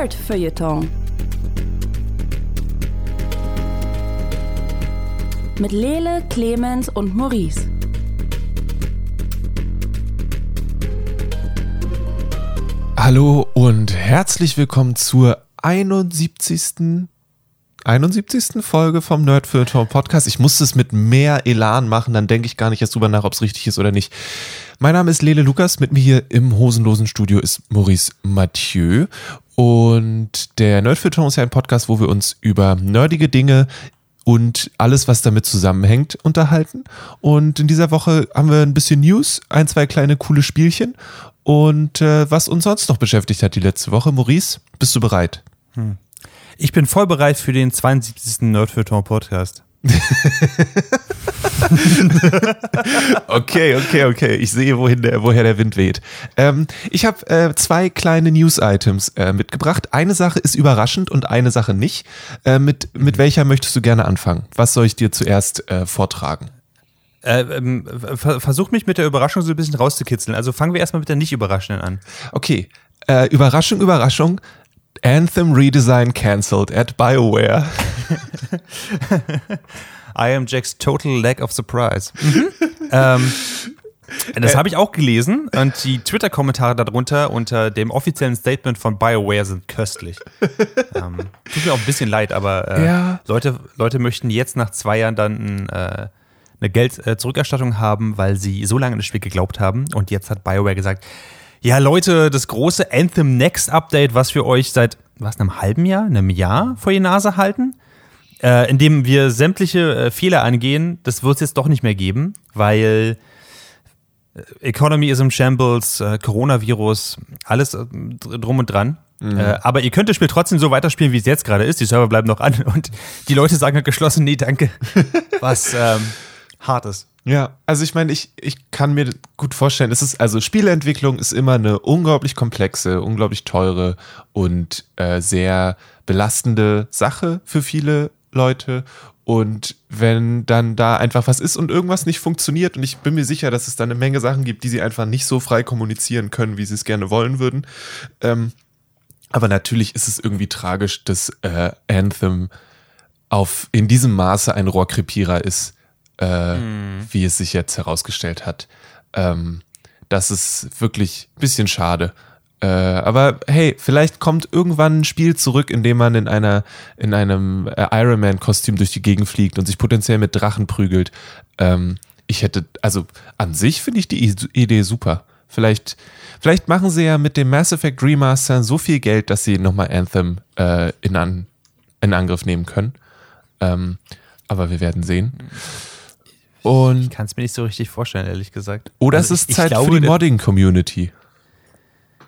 Nerd Feuilleton. Mit Lele, Clemens und Maurice. Hallo und herzlich willkommen zur 71. 71. Folge vom Nerd Feuilleton Podcast. Ich musste es mit mehr Elan machen, dann denke ich gar nicht erst drüber nach, ob es richtig ist oder nicht. Mein Name ist Lele Lukas, mit mir hier im hosenlosen Studio ist Maurice Mathieu und der Nerd Feuilleton ist ja ein Podcast, wo wir uns über nerdige Dinge und alles, was damit zusammenhängt, unterhalten. Und in dieser Woche haben wir ein bisschen News, ein, zwei kleine coole Spielchen und äh, was uns sonst noch beschäftigt hat die letzte Woche. Maurice, bist du bereit? Hm. Ich bin voll bereit für den 72. Nerdfeuilleton Podcast. okay, okay, okay. Ich sehe, wohin der, woher der Wind weht. Ähm, ich habe äh, zwei kleine News-Items äh, mitgebracht. Eine Sache ist überraschend und eine Sache nicht. Äh, mit, mit welcher möchtest du gerne anfangen? Was soll ich dir zuerst äh, vortragen? Äh, ähm, versuch mich mit der Überraschung so ein bisschen rauszukitzeln. Also fangen wir erstmal mit der nicht überraschenden an. Okay. Äh, Überraschung, Überraschung. Anthem Redesign cancelled at BioWare. I am Jack's total lack of surprise. Mhm. ähm, das habe ich auch gelesen und die Twitter-Kommentare darunter unter dem offiziellen Statement von BioWare sind köstlich. ähm, tut mir auch ein bisschen leid, aber äh, ja. Leute, Leute möchten jetzt nach zwei Jahren dann äh, eine Geld-Zurückerstattung haben, weil sie so lange an das Spiel geglaubt haben und jetzt hat BioWare gesagt, ja, Leute, das große Anthem Next Update, was wir euch seit was, einem halben Jahr, einem Jahr vor die Nase halten, äh, in dem wir sämtliche äh, Fehler angehen, das wird es jetzt doch nicht mehr geben, weil äh, Economy is in Shambles, äh, Coronavirus, alles äh, drum und dran. Mhm. Äh, aber ihr könnt das Spiel trotzdem so weiterspielen, wie es jetzt gerade ist. Die Server bleiben noch an und die Leute sagen halt geschlossen, nee, danke. Was ähm, hart ist. Ja, also ich meine, ich, ich kann mir gut vorstellen, es ist, also Spieleentwicklung ist immer eine unglaublich komplexe, unglaublich teure und äh, sehr belastende Sache für viele Leute. Und wenn dann da einfach was ist und irgendwas nicht funktioniert, und ich bin mir sicher, dass es da eine Menge Sachen gibt, die sie einfach nicht so frei kommunizieren können, wie sie es gerne wollen würden. Ähm, aber natürlich ist es irgendwie tragisch, dass äh, Anthem auf in diesem Maße ein Rohrkrepierer ist äh, mhm. wie es sich jetzt herausgestellt hat. Ähm, das ist wirklich ein bisschen schade. Äh, aber hey, vielleicht kommt irgendwann ein Spiel zurück, in dem man in einer in einem äh, Iron Man Kostüm durch die Gegend fliegt und sich potenziell mit Drachen prügelt. Ähm, ich hätte, also an sich finde ich die Idee super. Vielleicht, vielleicht machen sie ja mit dem Mass Effect Remaster so viel Geld, dass sie nochmal Anthem äh, in, an, in Angriff nehmen können. Ähm, aber wir werden sehen. Und ich kann es mir nicht so richtig vorstellen, ehrlich gesagt. Oder also es ist ich, Zeit ich glaube, für die Modding-Community.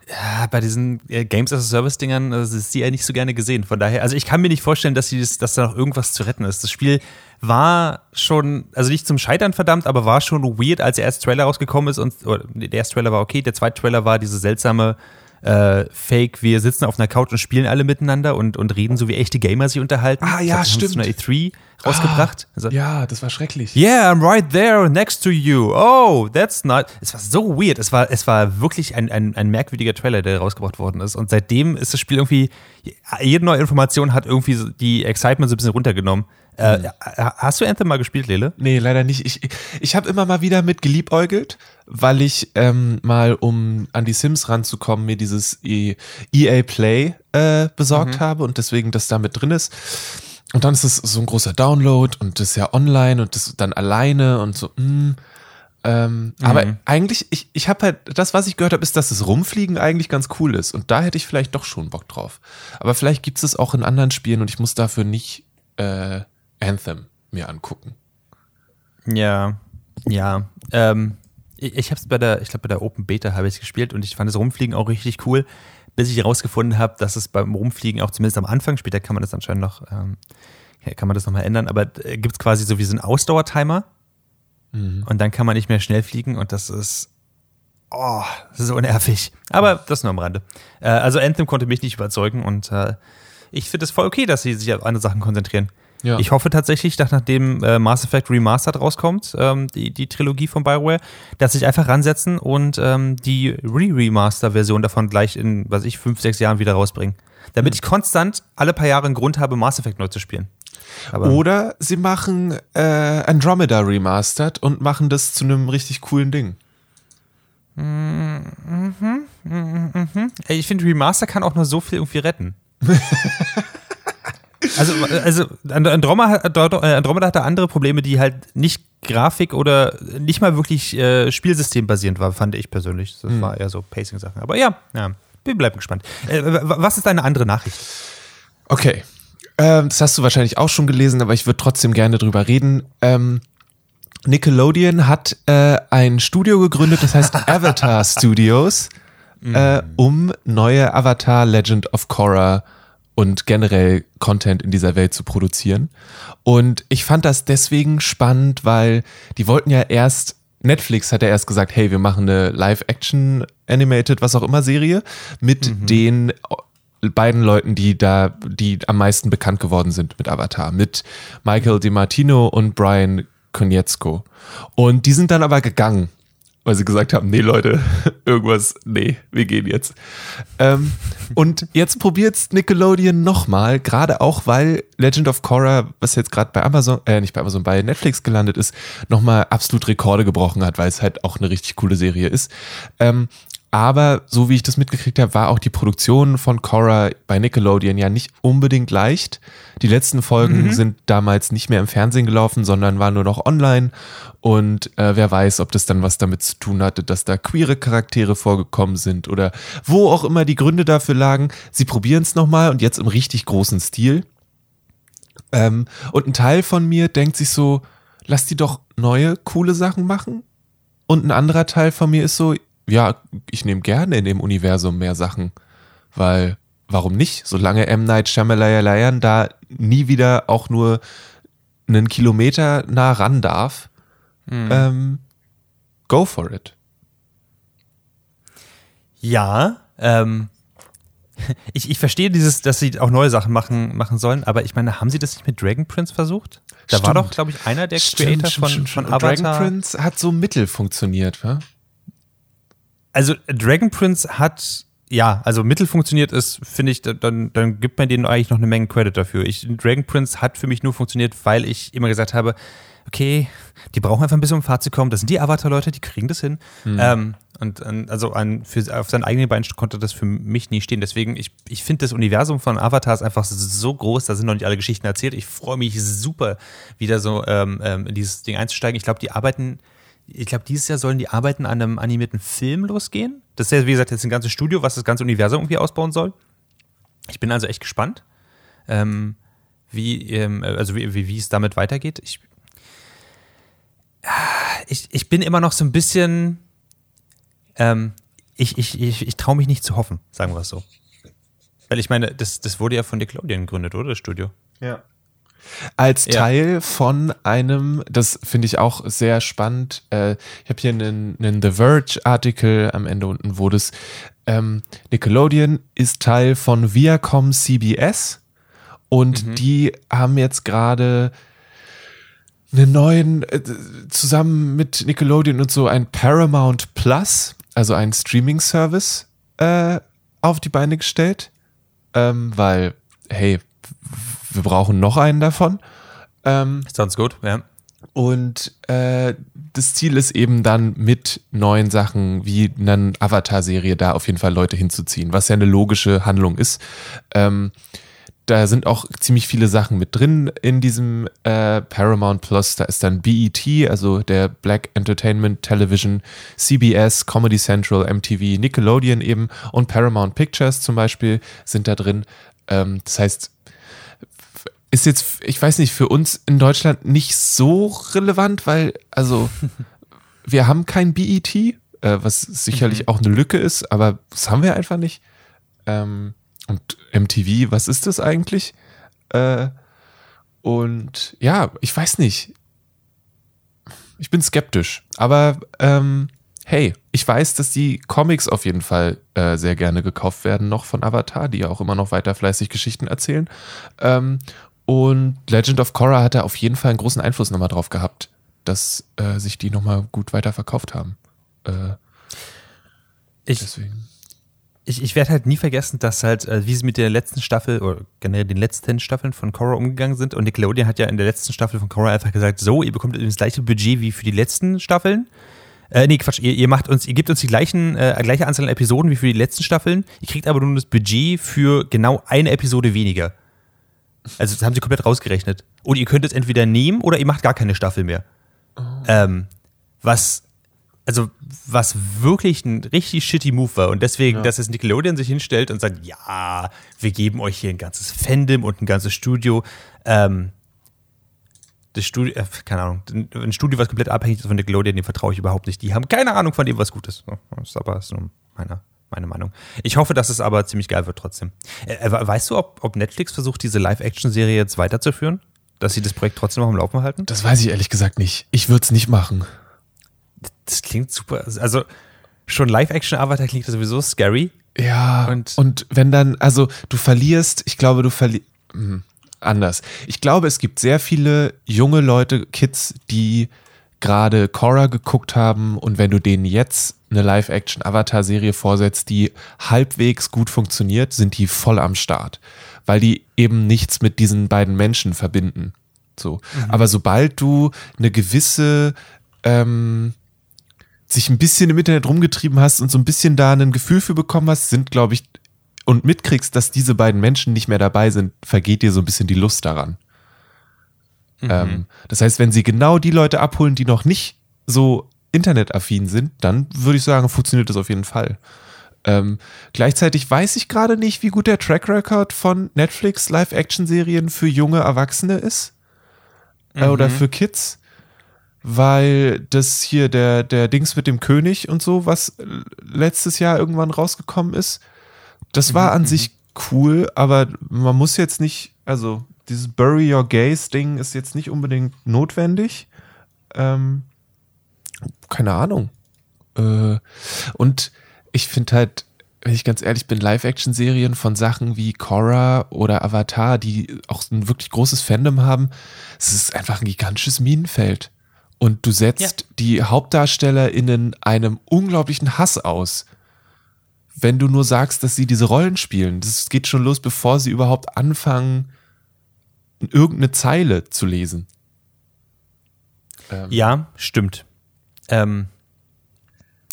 Ja, bei diesen äh, Games as a Service-Dingern das ist die ja nicht so gerne gesehen. Von daher, also ich kann mir nicht vorstellen, dass, sie das, dass da noch irgendwas zu retten ist. Das Spiel war schon, also nicht zum Scheitern verdammt, aber war schon weird, als der erste Trailer rausgekommen ist. Und der erste Trailer war okay, der zweite Trailer war diese seltsame äh, Fake, wir sitzen auf einer Couch und spielen alle miteinander und, und reden so wie echte Gamer sich unterhalten. Ah ja, das stimmt. Zu einer E3 rausgebracht. Ah, also, ja, das war schrecklich. Yeah, I'm right there next to you. Oh, that's not. Es war so weird. Es war, es war wirklich ein, ein, ein merkwürdiger Trailer, der rausgebracht worden ist. Und seitdem ist das Spiel irgendwie, jede neue Information hat irgendwie die Excitement so ein bisschen runtergenommen. Äh, mhm. hast du Anthem mal gespielt, Lele? Nee, leider nicht. Ich, ich habe immer mal wieder mit geliebäugelt, weil ich ähm, mal, um an die Sims ranzukommen, mir dieses EA e Play äh, besorgt mhm. habe und deswegen das da mit drin ist. Und dann ist es so ein großer Download und das ist ja online und das dann alleine und so. Mh. Mm, ähm, mhm. Aber eigentlich, ich, ich habe halt, das, was ich gehört habe, ist, dass das Rumfliegen eigentlich ganz cool ist. Und da hätte ich vielleicht doch schon Bock drauf. Aber vielleicht gibt es es auch in anderen Spielen und ich muss dafür nicht äh, Anthem mir angucken. Ja, ja. Ähm, ich ich habe es bei der, ich glaube bei der Open Beta habe ich gespielt und ich fand das Rumfliegen auch richtig cool, bis ich herausgefunden habe, dass es beim Rumfliegen auch zumindest am Anfang, später kann man das anscheinend noch, ähm, kann man das nochmal ändern, aber äh, gibt es quasi so wie so einen Ausdauertimer mhm. und dann kann man nicht mehr schnell fliegen und das ist Oh, das ist so nervig. Aber das nur am Rande. Äh, also Anthem konnte mich nicht überzeugen und äh, ich finde es voll okay, dass sie sich auf andere Sachen konzentrieren. Ja. Ich hoffe tatsächlich, dass nachdem äh, Mass Effect Remastered rauskommt, ähm, die, die Trilogie von Bioware, dass sie sich einfach ransetzen und ähm, die Re-Remaster-Version davon gleich in, was ich, fünf, sechs Jahren wieder rausbringen. damit ich konstant alle paar Jahre einen Grund habe, Mass Effect neu zu spielen. Aber Oder sie machen äh, Andromeda Remastered und machen das zu einem richtig coolen Ding. Mhm, mhm, mhm, ich finde, Remaster kann auch nur so viel irgendwie retten. also, also Andromeda, äh, Andromeda hatte andere Probleme, die halt nicht Grafik oder nicht mal wirklich äh, spielsystembasierend war, fand ich persönlich. Das war eher so Pacing-Sachen. Aber ja, ja, wir bleiben gespannt. Äh, was ist deine andere Nachricht? Okay. Ähm, das hast du wahrscheinlich auch schon gelesen, aber ich würde trotzdem gerne drüber reden. Ähm, Nickelodeon hat äh, ein Studio gegründet, das heißt Avatar Studios, äh, um neue Avatar Legend of Korra und generell Content in dieser Welt zu produzieren. Und ich fand das deswegen spannend, weil die wollten ja erst, Netflix hat ja erst gesagt, hey, wir machen eine Live-Action, Animated, was auch immer Serie mit mhm. den beiden Leuten, die da, die am meisten bekannt geworden sind mit Avatar, mit Michael DiMartino und Brian Konietzko. Und die sind dann aber gegangen, weil sie gesagt haben, nee Leute, irgendwas, nee, wir gehen jetzt. Ähm, und jetzt probiert's Nickelodeon nochmal, gerade auch, weil Legend of Korra, was jetzt gerade bei Amazon, äh, nicht bei Amazon, bei Netflix gelandet ist, nochmal absolut Rekorde gebrochen hat, weil es halt auch eine richtig coole Serie ist. Ähm, aber so wie ich das mitgekriegt habe, war auch die Produktion von Cora bei Nickelodeon ja nicht unbedingt leicht. Die letzten Folgen mhm. sind damals nicht mehr im Fernsehen gelaufen, sondern waren nur noch online. Und äh, wer weiß, ob das dann was damit zu tun hatte, dass da queere Charaktere vorgekommen sind oder wo auch immer die Gründe dafür lagen. Sie probieren es nochmal und jetzt im richtig großen Stil. Ähm, und ein Teil von mir denkt sich so, lass die doch neue, coole Sachen machen. Und ein anderer Teil von mir ist so, ja, ich nehme gerne in dem Universum mehr Sachen, weil warum nicht? Solange M. Night Shyamalan da nie wieder auch nur einen Kilometer nah ran darf, mhm. ähm, go for it. Ja, ähm, ich, ich verstehe dieses, dass sie auch neue Sachen machen, machen sollen, aber ich meine, haben sie das nicht mit Dragon Prince versucht? Da stimmt. war doch, glaube ich, einer der Creator stimmt, von, stimmt, von Avatar. Dragon Prince hat so mittel funktioniert, wa? Also Dragon Prince hat ja, also mittel funktioniert ist, finde ich, dann, dann gibt man denen eigentlich noch eine Menge Credit dafür. Ich, Dragon Prince hat für mich nur funktioniert, weil ich immer gesagt habe, okay, die brauchen einfach ein bisschen um Fahrt zu kommen. Das sind die Avatar-Leute, die kriegen das hin. Mhm. Ähm, und also an, für, auf seinen eigenen Beinen konnte das für mich nie stehen. Deswegen, ich, ich finde das Universum von Avatar ist einfach so groß, da sind noch nicht alle Geschichten erzählt. Ich freue mich super, wieder so ähm, ähm, in dieses Ding einzusteigen. Ich glaube, die arbeiten ich glaube, dieses Jahr sollen die Arbeiten an einem animierten Film losgehen. Das ist ja, wie gesagt, jetzt ein ganzes Studio, was das ganze Universum irgendwie ausbauen soll. Ich bin also echt gespannt, ähm, wie, ähm, also wie, wie, wie, es damit weitergeht. Ich, ich, ich bin immer noch so ein bisschen, ähm, ich, ich, ich, ich traue mich nicht zu hoffen, sagen wir es so. Weil ich meine, das, das wurde ja von Nickelodeon gegründet, oder, das Studio? Ja als Teil ja. von einem, das finde ich auch sehr spannend. Äh, ich habe hier einen, einen The Verge-Artikel am Ende unten, wo das ähm, Nickelodeon ist Teil von Viacom CBS und mhm. die haben jetzt gerade einen neuen, äh, zusammen mit Nickelodeon und so ein Paramount Plus, also ein Streaming-Service, äh, auf die Beine gestellt. Ähm, weil, hey, wir brauchen noch einen davon. Ähm, Sounds gut, ja. Und äh, das Ziel ist eben dann mit neuen Sachen wie einer Avatar-Serie da auf jeden Fall Leute hinzuziehen, was ja eine logische Handlung ist. Ähm, da sind auch ziemlich viele Sachen mit drin in diesem äh, Paramount Plus. Da ist dann BET, also der Black Entertainment Television, CBS, Comedy Central, MTV, Nickelodeon eben und Paramount Pictures zum Beispiel sind da drin. Ähm, das heißt, ist jetzt, ich weiß nicht, für uns in Deutschland nicht so relevant, weil, also, wir haben kein BET, äh, was sicherlich mhm. auch eine Lücke ist, aber das haben wir einfach nicht. Ähm, und MTV, was ist das eigentlich? Äh, und ja, ich weiß nicht. Ich bin skeptisch, aber ähm, hey, ich weiß, dass die Comics auf jeden Fall äh, sehr gerne gekauft werden, noch von Avatar, die ja auch immer noch weiter fleißig Geschichten erzählen. Ähm, und Legend of Korra hat da auf jeden Fall einen großen Einfluss nochmal drauf gehabt, dass äh, sich die nochmal gut weiterverkauft haben. Äh, ich, deswegen. ich, ich werde halt nie vergessen, dass halt, äh, wie sie mit der letzten Staffel oder generell den letzten Staffeln von Korra umgegangen sind. Und Nickelodeon hat ja in der letzten Staffel von Korra einfach gesagt, so, ihr bekommt das gleiche Budget wie für die letzten Staffeln. Äh, nee, Quatsch, ihr, ihr macht uns, ihr gebt uns die gleichen, äh, gleiche Anzahl an Episoden wie für die letzten Staffeln. Ihr kriegt aber nur das Budget für genau eine Episode weniger. Also das haben sie komplett rausgerechnet. Und ihr könnt es entweder nehmen oder ihr macht gar keine Staffel mehr. Ähm, was, also, was wirklich ein richtig shitty Move war. Und deswegen, dass es Nickelodeon sich hinstellt und sagt, ja, wir geben euch hier ein ganzes Fandom und ein ganzes Studio. Ähm, das Studio, äh, keine Ahnung, ein Studio, was komplett abhängig ist von Nickelodeon, dem vertraue ich überhaupt nicht. Die haben keine Ahnung von dem, was gut ist. Das ist aber so meine, meine Meinung. Ich hoffe, dass es aber ziemlich geil wird trotzdem. Äh, äh, weißt du, ob, ob Netflix versucht, diese Live-Action-Serie jetzt weiterzuführen? Dass sie das Projekt trotzdem noch am Laufen halten? Das weiß ich ehrlich gesagt nicht. Ich würde es nicht machen. Das klingt super. Also schon Live-Action-Avatar klingt sowieso scary. Ja, Und- und, wenn dann, also du verlierst, ich glaube, du verlierst, anders. Ich glaube, es gibt sehr viele junge Leute, Kids, die gerade Korra geguckt haben und wenn du denen jetzt eine Live-Action-Avatar-Serie vorsetzt, die halbwegs gut funktioniert, sind die voll am Start, weil die eben nichts mit diesen beiden Menschen verbinden. So. Aber sobald du eine gewisse ähm, sich ein bisschen im Internet rumgetrieben hast und so ein bisschen da ein Gefühl für bekommen hast, sind, glaube ich, und mitkriegst, dass diese beiden Menschen nicht mehr dabei sind, vergeht dir so ein bisschen die Lust daran. Ähm, das heißt, wenn sie genau die Leute abholen, die noch nicht so internetaffin sind, dann würde ich sagen, funktioniert das auf jeden Fall. Ähm, gleichzeitig weiß ich gerade nicht, wie gut der Track Record von Netflix Live-Action-Serien für junge Erwachsene ist äh, oder für Kids, weil das hier der, der Dings mit dem König und so, was letztes Jahr irgendwann rausgekommen ist, das war an sich cool, aber man muss jetzt nicht, also dieses Bury Your Gaze-Ding ist jetzt nicht unbedingt notwendig. Ähm, keine Ahnung. Äh, und ich finde halt, wenn ich ganz ehrlich bin, Live-Action-Serien von Sachen wie Korra oder Avatar, die auch ein wirklich großes Fandom haben, es ist einfach ein gigantisches Minenfeld. Und du setzt die HauptdarstellerInnen einem unglaublichen Hass aus, wenn du nur sagst, dass sie diese Rollen spielen. Das geht schon los, bevor sie überhaupt anfangen, irgendeine Zeile zu lesen. Ähm, Ja, stimmt. Ähm,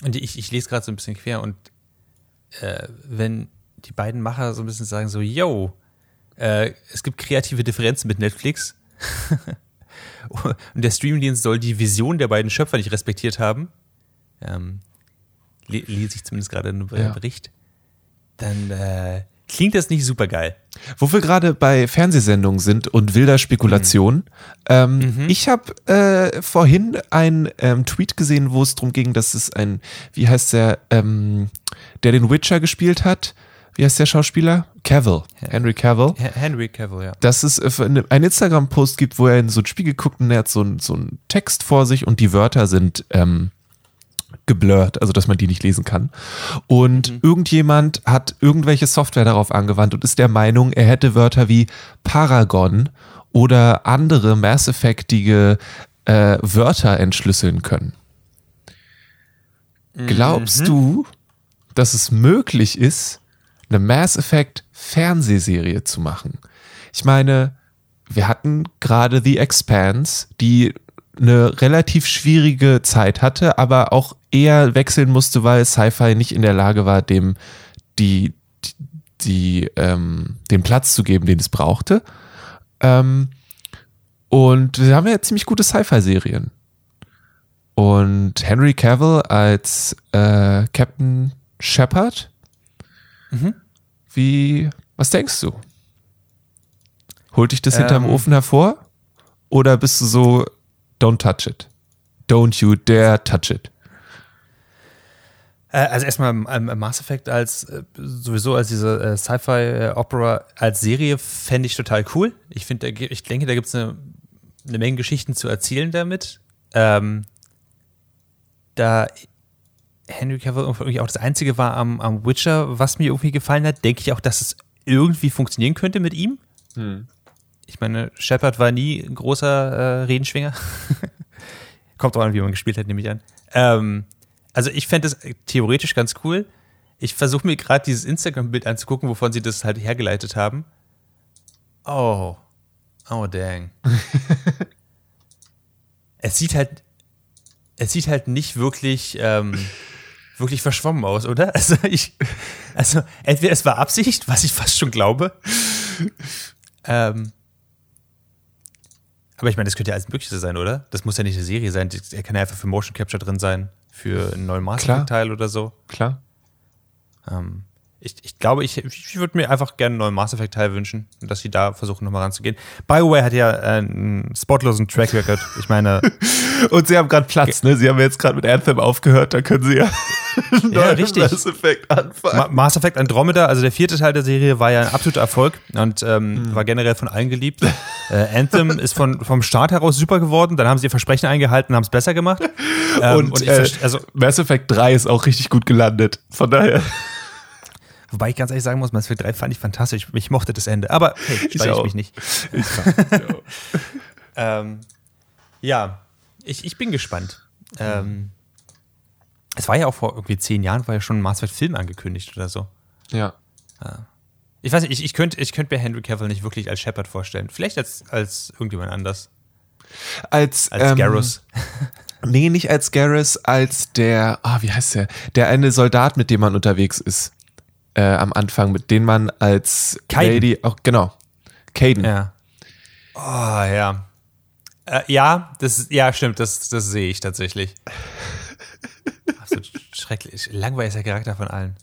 und ich, ich lese gerade so ein bisschen quer und äh, wenn die beiden Macher so ein bisschen sagen so, yo, äh, es gibt kreative Differenzen mit Netflix und der Streamingdienst soll die Vision der beiden Schöpfer nicht respektiert haben, ähm, le lese ich zumindest gerade einen Ja. Bericht, dann äh, klingt das nicht super geil. Wo wir gerade bei Fernsehsendungen sind und wilder Spekulation. Ähm, Ich habe äh, vorhin einen ähm, Tweet gesehen, wo es darum ging, dass es ein, wie heißt der, ähm, der den Witcher gespielt hat? Wie heißt der Schauspieler? Cavill, Henry Cavill. Henry Cavill, ja. dass es äh, eine- einen Instagram-Post gibt, wo er in so ein Spiegel guckt und er hat so, ein, so einen Text vor sich und die Wörter sind ähm, geblurrt, also dass man die nicht lesen kann. Und irgendjemand hat irgendwelche Software darauf angewandt und ist der Meinung, er hätte Wörter wie Paragon oder andere Mass Effectige äh, Wörter entschlüsseln können. Glaubst du, dass es möglich ist, eine Mass Effect Fernsehserie zu machen? Ich meine, wir hatten gerade The Expanse, die eine relativ schwierige Zeit hatte, aber auch eher wechseln musste, weil Sci-Fi nicht in der Lage war, dem die, die, ähm, den Platz zu geben, den es brauchte. Ähm, und wir haben ja ziemlich gute Sci-Fi-Serien. Und Henry Cavill als äh, Captain Shepard. Wie, was denkst du? Holt dich das hinterm Ähm. Ofen hervor? Oder bist du so, don't touch it? Don't you dare touch it. Äh, Also erstmal ähm, Mass Effect als äh, sowieso als diese äh, Sci-Fi-Opera als Serie fände ich total cool. Ich finde, ich denke, da gibt es eine, eine Menge Geschichten zu erzählen damit. Ähm, da Henry Cavill irgendwie auch das Einzige war am, am Witcher, was mir irgendwie gefallen hat, denke ich auch, dass es irgendwie funktionieren könnte mit ihm. Ich meine, Shepard war nie ein großer äh, Redenschwinger. Kommt auch an, wie man gespielt hat, nehme ich an. Ähm, also ich fände es theoretisch ganz cool. Ich versuche mir gerade dieses Instagram-Bild anzugucken, wovon sie das halt hergeleitet haben. Oh. Oh, dang. es sieht halt. Es sieht halt nicht wirklich. Ähm, wirklich verschwommen aus, oder? Also ich, also entweder es war Absicht, was ich fast schon glaube. Ähm, aber ich meine, das könnte ja alles Mögliche sein, oder? Das muss ja nicht eine Serie sein. Er kann ja einfach für Motion Capture drin sein, für einen neuen Mass Effect-Teil oder so. Klar. Ähm, ich, ich glaube, ich, ich würde mir einfach gerne einen neuen Mass Effect Teil wünschen, dass sie da versuchen nochmal ranzugehen. BioWare hat ja einen spotlosen Track Record. Ich meine. Und sie haben gerade Platz, ne? Sie haben jetzt gerade mit Anthem aufgehört, da können sie ja, ja richtig. Mass Effect anfangen. Ma Mass Effect Andromeda, also der vierte Teil der Serie, war ja ein absoluter Erfolg und ähm, hm. war generell von allen geliebt. äh, Anthem ist von, vom Start heraus super geworden, dann haben sie ihr Versprechen eingehalten und haben es besser gemacht. Ähm, und, und äh, also, Mass Effect 3 ist auch richtig gut gelandet. Von daher. Wobei ich ganz ehrlich sagen muss, Mass Effect 3 fand ich fantastisch. Ich mochte das Ende. Aber hey, speichere ich mich nicht. Ich ähm, ja, ich, ich bin gespannt. Ähm, es war ja auch vor irgendwie zehn Jahren, war ja schon ein Mass Effect Film angekündigt oder so. Ja. ja. Ich weiß nicht, ich, ich könnte ich könnt mir Henry Cavill nicht wirklich als Shepard vorstellen. Vielleicht als, als irgendjemand anders. Als, als ähm, Garrus. Nee, nicht als Garrus, als der, ah, oh, wie heißt der? Der eine Soldat, mit dem man unterwegs ist äh, am Anfang, mit denen man als Kaiden. Lady auch, genau, Caden. Ja. Oh, ja. Äh, ja, das, ja, stimmt, das, das sehe ich tatsächlich. Absolut schrecklich. Langweiliger Charakter von allen.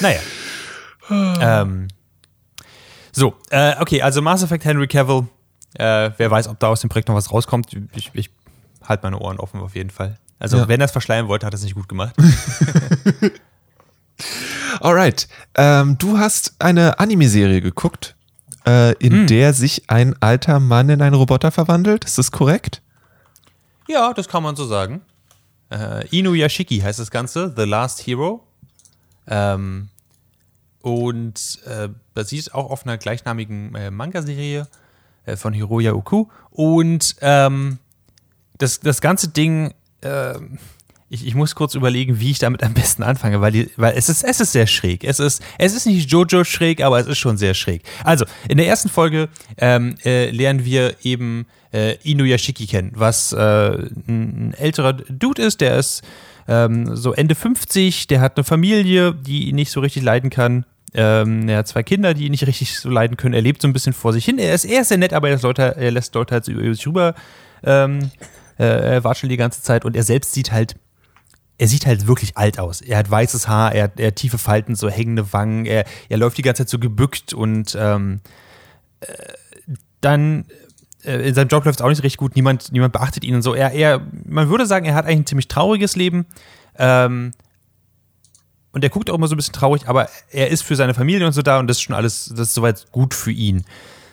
Naja. ähm, so, äh, okay, also Mass Effect Henry Cavill. Äh, wer weiß, ob da aus dem Projekt noch was rauskommt. Ich, ich halte meine Ohren offen auf jeden Fall. Also, ja. wenn er es verschleiern wollte, hat er es nicht gut gemacht. Alright. Ähm, du hast eine Anime-Serie geguckt, äh, in hm. der sich ein alter Mann in einen Roboter verwandelt. Ist das korrekt? Ja, das kann man so sagen. Äh, Inuyashiki heißt das Ganze, The Last Hero. Ähm, und äh, basiert auch auf einer gleichnamigen äh, Manga-Serie äh, von Hiroya Oku. Und ähm, das, das ganze Ding ähm, ich, ich muss kurz überlegen, wie ich damit am besten anfange, weil, die, weil es, ist, es ist sehr schräg. Es ist, es ist nicht Jojo schräg, aber es ist schon sehr schräg. Also, in der ersten Folge ähm, äh, lernen wir eben äh, Inuyashiki kennen, was äh, ein, älterer Dude ist, der ist ähm, so Ende 50, der hat eine Familie, die ihn nicht so richtig leiden kann. Ähm, er hat zwei Kinder, die ihn nicht richtig so leiden können. Er lebt so ein bisschen vor sich hin. Er ist, er ist sehr nett, aber er, Leute, er lässt Leute halt über sich rüber ähm, äh, er watschelt die ganze Zeit und er selbst sieht halt er sieht halt wirklich alt aus. Er hat weißes Haar, er hat, er hat tiefe Falten, so hängende Wangen, er, er läuft die ganze Zeit so gebückt und ähm, äh, dann äh, in seinem Job läuft es auch nicht richtig gut, niemand, niemand beachtet ihn und so. Er, er, man würde sagen, er hat eigentlich ein ziemlich trauriges Leben. Ähm, und er guckt auch immer so ein bisschen traurig, aber er ist für seine Familie und so da und das ist schon alles, das ist soweit gut für ihn.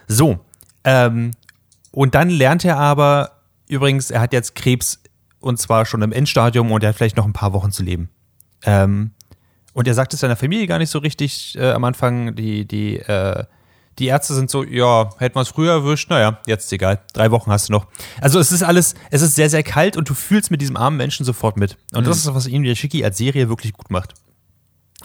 So. Ähm, und dann lernt er aber, übrigens, er hat jetzt Krebs und zwar schon im Endstadium und er hat vielleicht noch ein paar Wochen zu leben. Ähm, und er sagt es seiner Familie gar nicht so richtig äh, am Anfang. Die, die, äh, die Ärzte sind so, ja, hätten wir es früher erwischt, naja, jetzt ist egal. Drei Wochen hast du noch. Also es ist alles, es ist sehr, sehr kalt und du fühlst mit diesem armen Menschen sofort mit. Und mhm. das ist, was ihn Shiki als Serie wirklich gut macht.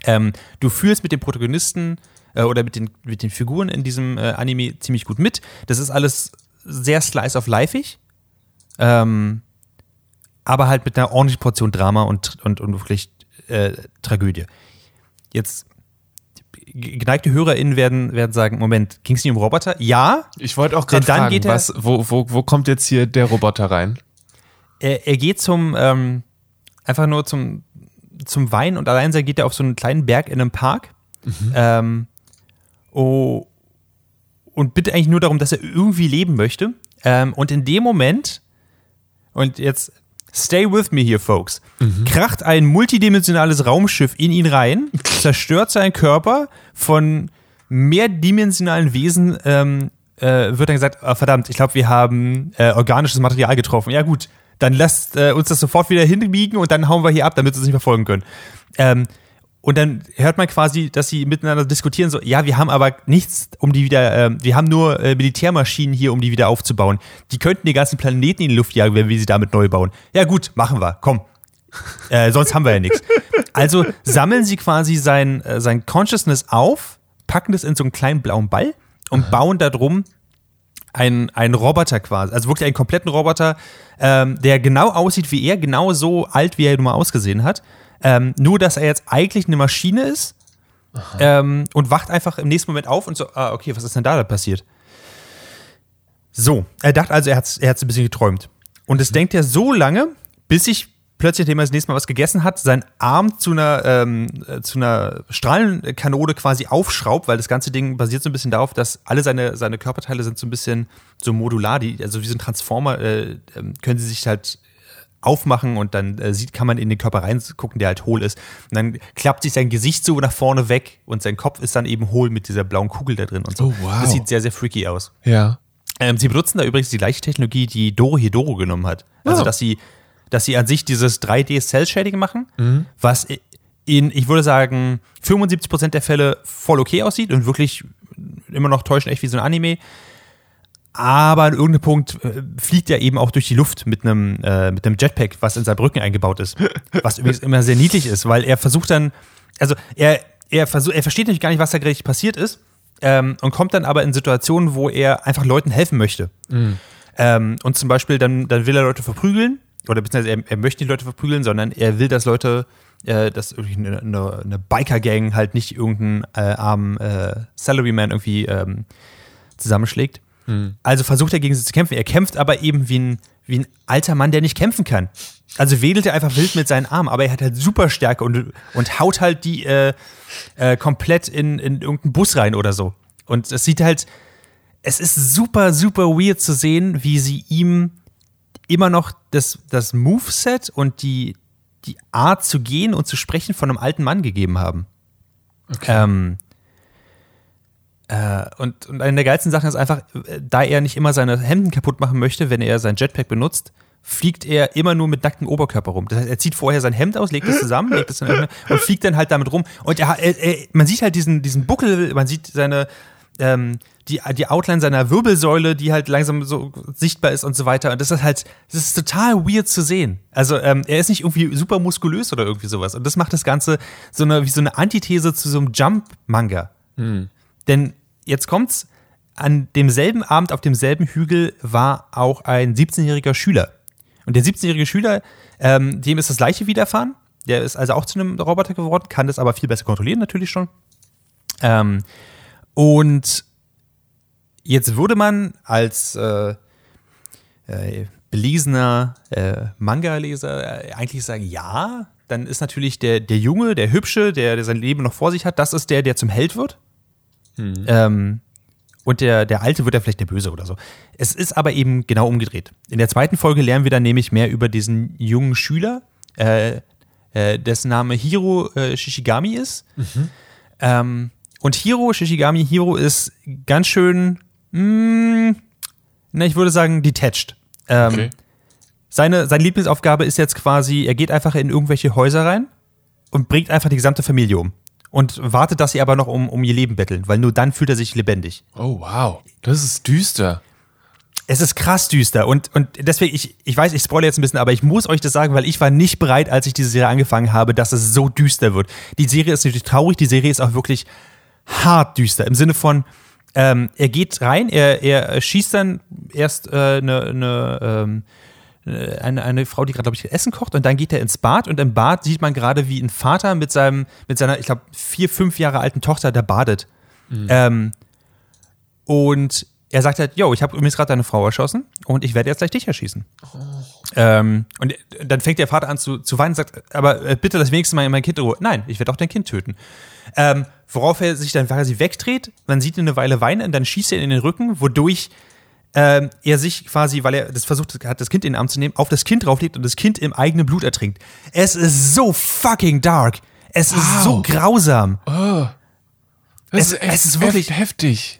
Ähm, du fühlst mit den Protagonisten äh, oder mit den, mit den Figuren in diesem äh, Anime ziemlich gut mit. Das ist alles sehr slice of lifeig. Ähm, aber halt mit einer ordentlichen Portion Drama und, und, und wirklich äh, Tragödie. Jetzt geneigte HörerInnen werden, werden sagen, Moment, ging es nicht um Roboter? Ja. Ich wollte auch gerade fragen, geht er, was, wo, wo, wo kommt jetzt hier der Roboter rein? Er, er geht zum, ähm, einfach nur zum, zum Wein und allein sein geht er auf so einen kleinen Berg in einem Park. Mhm. Ähm, oh, und bittet eigentlich nur darum, dass er irgendwie leben möchte. Ähm, und in dem Moment, und jetzt Stay with me here, folks. Mhm. Kracht ein multidimensionales Raumschiff in ihn rein, zerstört seinen Körper von mehrdimensionalen Wesen. Ähm, äh, wird dann gesagt, oh, verdammt, ich glaube, wir haben äh, organisches Material getroffen. Ja gut, dann lasst äh, uns das sofort wieder hinbiegen und dann hauen wir hier ab, damit sie es nicht verfolgen können. Ähm, und dann hört man quasi, dass sie miteinander diskutieren, so, ja, wir haben aber nichts, um die wieder, äh, wir haben nur äh, Militärmaschinen hier, um die wieder aufzubauen. Die könnten den ganzen Planeten in die Luft jagen, wenn wir sie damit neu bauen. Ja gut, machen wir, komm. Äh, sonst haben wir ja nichts. Also sammeln sie quasi sein, äh, sein Consciousness auf, packen das in so einen kleinen blauen Ball und bauen da einen, einen Roboter quasi. Also wirklich einen kompletten Roboter, ähm, der genau aussieht wie er, genau so alt, wie er nun mal ausgesehen hat. Ähm, nur, dass er jetzt eigentlich eine Maschine ist ähm, und wacht einfach im nächsten Moment auf und so, ah, okay, was ist denn da, da passiert? So, er dachte also, er hat es er hat's ein bisschen geträumt. Und es denkt er so lange, bis sich plötzlich, nachdem er das nächste Mal was gegessen hat, sein Arm zu einer, ähm, äh, zu einer Strahlenkanone quasi aufschraubt, weil das ganze Ding basiert so ein bisschen darauf, dass alle seine, seine Körperteile sind so ein bisschen so modular, die, also wie so ein Transformer, äh, ähm, können sie sich halt aufmachen und dann äh, sieht, kann man in den Körper reingucken, der halt hohl ist. Und dann klappt sich sein Gesicht so nach vorne weg und sein Kopf ist dann eben hohl mit dieser blauen Kugel da drin und so. Oh, wow. Das sieht sehr, sehr freaky aus. Ja. Ähm, sie benutzen da übrigens die gleiche Technologie, die Doro Hidoro genommen hat. Also, Oh. dass sie, dass sie an sich dieses 3D-Cell-Shading machen, Mhm. was in, ich würde sagen, 75% der Fälle voll okay aussieht und wirklich immer noch täuschend echt wie so ein Anime. Aber an irgendeinem Punkt äh, fliegt er eben auch durch die Luft mit einem, äh, mit einem Jetpack, was in seinem Rücken eingebaut ist. Was übrigens immer sehr niedlich ist, weil er versucht dann, also er, er, versuch, er versteht nämlich gar nicht, was da gerade passiert ist ähm, und kommt dann aber in Situationen, wo er einfach Leuten helfen möchte. Ähm, und zum Beispiel dann, dann will er Leute verprügeln, oder beziehungsweise er, er möchte nicht Leute verprügeln, sondern er will, dass Leute, äh, dass eine, eine, eine Biker-Gang halt nicht irgendeinen äh, armen äh, Salaryman irgendwie ähm, zusammenschlägt. Also versucht er gegen sie zu kämpfen. Er kämpft aber eben wie ein, wie ein alter Mann, der nicht kämpfen kann. Also wedelt er einfach wild mit seinen Armen, aber er hat halt Superstärke und, und haut halt die äh, äh, komplett in, in irgendeinen Bus rein oder so. Und es sieht halt, es ist super, super weird zu sehen, wie sie ihm immer noch das, das Moveset und die, die Art zu gehen und zu sprechen von einem alten Mann gegeben haben. Ähm, äh, und, und eine der geilsten Sachen ist einfach, äh, da er nicht immer seine Hemden kaputt machen möchte, wenn er sein Jetpack benutzt, fliegt er immer nur mit nacktem Oberkörper rum. Das heißt, er zieht vorher sein Hemd aus, legt es zusammen, legt es eine- und fliegt dann halt damit rum. Und er, er, er, man sieht halt diesen, diesen Buckel, man sieht seine, ähm, die, die Outline seiner Wirbelsäule, die halt langsam so sichtbar ist und so weiter. Und das ist halt, das ist total weird zu sehen. Also ähm, er ist nicht irgendwie super muskulös oder irgendwie sowas. Und das macht das Ganze so eine, wie so eine Antithese zu so einem Jump-Manga. Denn jetzt kommt's, an demselben Abend auf demselben Hügel war auch ein 17-jähriger Schüler. Und der 17-jährige Schüler, ähm, dem ist das gleiche widerfahren. Der ist also auch zu einem Roboter geworden, kann das aber viel besser kontrollieren, natürlich schon. Ähm, und jetzt würde man als äh, äh, beliesener äh, Manga-Leser äh, eigentlich sagen, ja, dann ist natürlich der, der Junge, der Hübsche, der, der sein Leben noch vor sich hat, das ist der, der zum Held wird. Ähm, und der, der Alte wird ja vielleicht der Böse oder so. Es ist aber eben genau umgedreht. In der zweiten Folge lernen wir dann nämlich mehr über diesen jungen Schüler, äh, äh, dessen Name Hiro äh, Shishigami ist. Ähm, und Hiro Shishigami, Hiro ist ganz schön, mh, na, ich würde sagen, detached. Ähm, Okay. seine, seine Lieblingsaufgabe ist jetzt quasi, er geht einfach in irgendwelche Häuser rein und bringt einfach die gesamte Familie um. Und wartet, dass sie aber noch um, um ihr Leben betteln, weil nur dann fühlt er sich lebendig. Oh, wow. Das ist düster. Es ist krass düster und, und deswegen, ich, ich weiß, ich spoilere jetzt ein bisschen, aber ich muss euch das sagen, weil ich war nicht bereit, als ich diese Serie angefangen habe, dass es so düster wird. Die Serie ist natürlich traurig, die Serie ist auch wirklich hart düster. Im Sinne von, ähm, er geht rein, er, er schießt dann erst äh, eine, ähm, äh, eine, eine Frau, die gerade, glaube ich, Essen kocht und dann geht er ins Bad und im Bad sieht man gerade, wie ein Vater mit seinem, mit seiner, ich glaube, vier, fünf Jahre alten Tochter da badet. Ähm, und er sagt halt, yo, ich habe übrigens gerade deine Frau erschossen und ich werde jetzt gleich dich erschießen. Ähm, und dann fängt der Vater an zu, zu weinen und sagt, aber äh, bitte das wenigste mal mein Kind in Ruhe. Nein, ich werde auch dein Kind töten. Ähm, worauf er sich dann quasi wegdreht, man sieht ihn eine Weile weinen und dann schießt er ihn in den Rücken, wodurch ähm, er sich quasi, weil er das versucht hat, das Kind in den Arm zu nehmen, auf das Kind drauflegt und das Kind im eigenen Blut ertrinkt. Es ist so fucking dark. Es ist so Wow. grausam. Das Es- ist echt es ist wirklich- heft- heftig.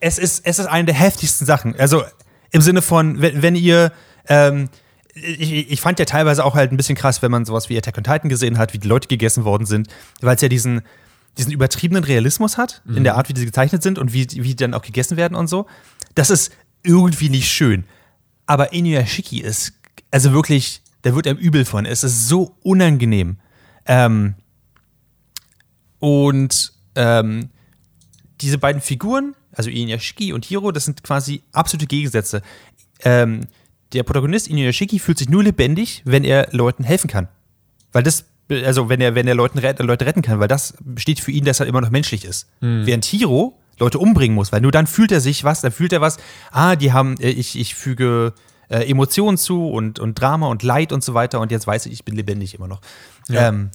Es ist, es ist eine der heftigsten Sachen. Also im Sinne von, wenn, wenn ihr, ähm, ich, ich fand ja teilweise auch halt ein bisschen krass, wenn man sowas wie Attack on Titan gesehen hat, wie die Leute gegessen worden sind, weil es ja diesen, diesen übertriebenen Realismus hat, in der Art, wie die gezeichnet sind und wie, wie die dann auch gegessen werden und so. Das ist irgendwie nicht schön. Aber Inuyashiki ist also wirklich da wird einem übel von. Es ist so unangenehm. Ähm, und ähm, diese beiden Figuren, also Inuyashiki und Hiro, das sind quasi absolute Gegensätze. Ähm, der Protagonist Inuyashiki fühlt sich nur lebendig, wenn er Leuten helfen kann. Weil das, also wenn er, wenn er Leuten, Leute retten kann, weil das steht für ihn, dass er immer noch menschlich ist. Hm. Während Hiro Leute umbringen muss, weil nur dann fühlt er sich was, dann fühlt er was, ah, die haben, äh, ich, ich füge äh, Emotionen zu und, und Drama und Leid und so weiter und jetzt weiß ich, ich bin lebendig immer noch. Ja. Ähm,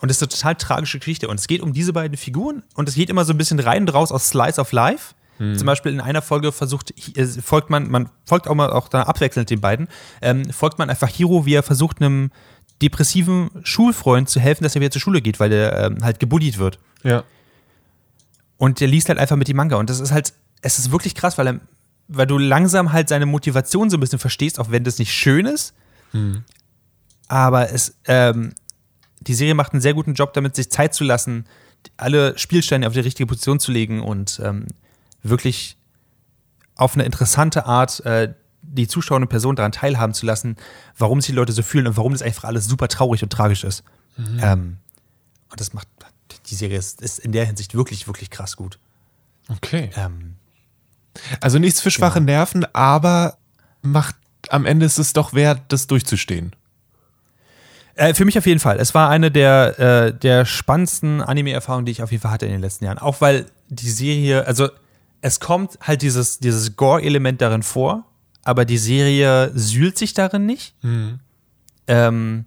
und das ist eine total tragische Geschichte. Und es geht um diese beiden Figuren und es geht immer so ein bisschen rein und raus aus Slice of Life. Zum Beispiel in einer Folge versucht, äh, folgt man, man folgt auch mal auch da abwechselnd den beiden, ähm, folgt man einfach Hiro, wie er versucht, einem depressiven Schulfreund zu helfen, dass er wieder zur Schule geht, weil er ähm, halt gebullied wird. Ja. Und der liest halt einfach mit die Manga. Und das ist halt, es ist wirklich krass, weil, er, weil du langsam halt seine Motivation so ein bisschen verstehst, auch wenn das nicht schön ist. Aber es, ähm, die Serie macht einen sehr guten Job damit, sich Zeit zu lassen, alle Spielsteine auf die richtige Position zu legen und ähm, wirklich auf eine interessante Art äh, die zuschauende Person daran teilhaben zu lassen, warum sich die Leute so fühlen und warum das einfach alles super traurig und tragisch ist. Ähm, und das macht, die Serie ist, ist in der Hinsicht wirklich, wirklich krass gut. Okay. Ähm, Also nichts für schwache Nerven, aber macht am Ende ist es doch wert, das durchzustehen. Äh, für mich auf jeden Fall. Es war eine der, äh, der spannendsten Anime-Erfahrungen, die ich auf jeden Fall hatte in den letzten Jahren. Auch weil die Serie, also es kommt halt dieses, dieses Gore-Element darin vor, aber die Serie sühlt sich darin nicht. Ähm,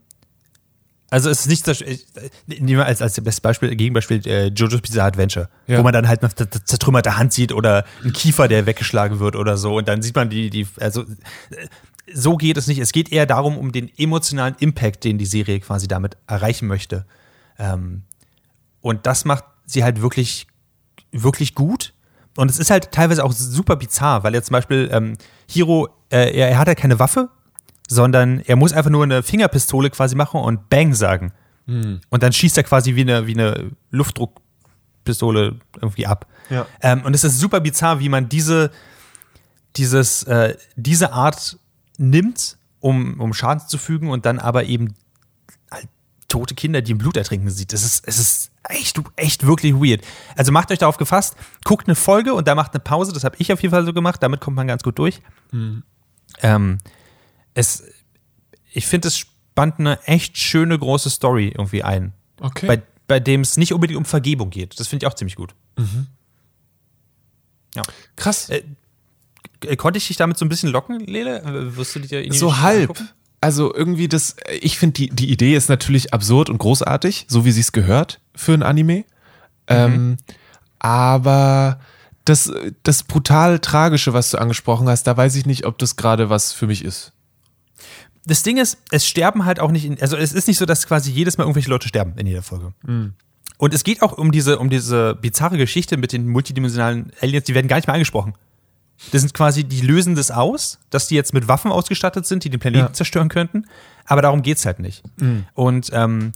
also es ist nicht so, ich- nehmen wir als, als bestes Beispiel, Gegenbeispiel äh, Jojo's Bizarre Adventure, Ja. wo man dann halt z- zertrümmerte Hand sieht oder einen Kiefer, der weggeschlagen wird oder so und dann sieht man die, die also äh, so geht es nicht. Es geht eher darum, um den emotionalen Impact, den die Serie quasi damit erreichen möchte. Ähm, und das macht sie halt wirklich, wirklich gut. Und es ist halt teilweise auch super bizarr, weil er zum Beispiel ähm, Hiro, äh, er, er hat halt keine Waffe, sondern er muss einfach nur eine Fingerpistole quasi machen und Bang sagen. Und dann schießt er quasi wie eine, wie eine Luftdruckpistole irgendwie ab. Ja. Ähm, und es ist super bizarr, wie man diese, dieses, äh, diese Art nimmt, um, um Schaden zu fügen und dann aber eben halt tote Kinder, die im Blut ertrinken sieht. Es ist, es ist echt, echt wirklich weird. Also macht euch darauf gefasst, guckt eine Folge und da macht eine Pause. Das habe ich auf jeden Fall so gemacht. Damit kommt man ganz gut durch. Ähm, es, ich finde, es spannt eine echt schöne große Story irgendwie ein, Okay. bei, bei dem es nicht unbedingt um Vergebung geht. Das finde ich auch ziemlich gut. Ja. Krass. Äh, Äh, Konnte ich dich damit so ein bisschen locken, Lele? Äh, Wirst du dir irgendwie so halb. angucken? Also irgendwie das, ich finde die, die Idee ist natürlich absurd und großartig, so wie sie es gehört für ein Anime. Ähm, aber das, das brutal Tragische, was du angesprochen hast, da weiß ich nicht, ob das gerade was für mich ist. Das Ding ist, es sterben halt auch nicht, in, also es ist nicht so, dass quasi jedes Mal irgendwelche Leute sterben in jeder Folge. Und es geht auch um diese, um diese bizarre Geschichte mit den multidimensionalen Aliens, die werden gar nicht mehr angesprochen. Das sind quasi, die lösen das aus, dass die jetzt mit Waffen ausgestattet sind, die den Planeten Ja. zerstören könnten. Aber darum geht's halt nicht. Und ähm,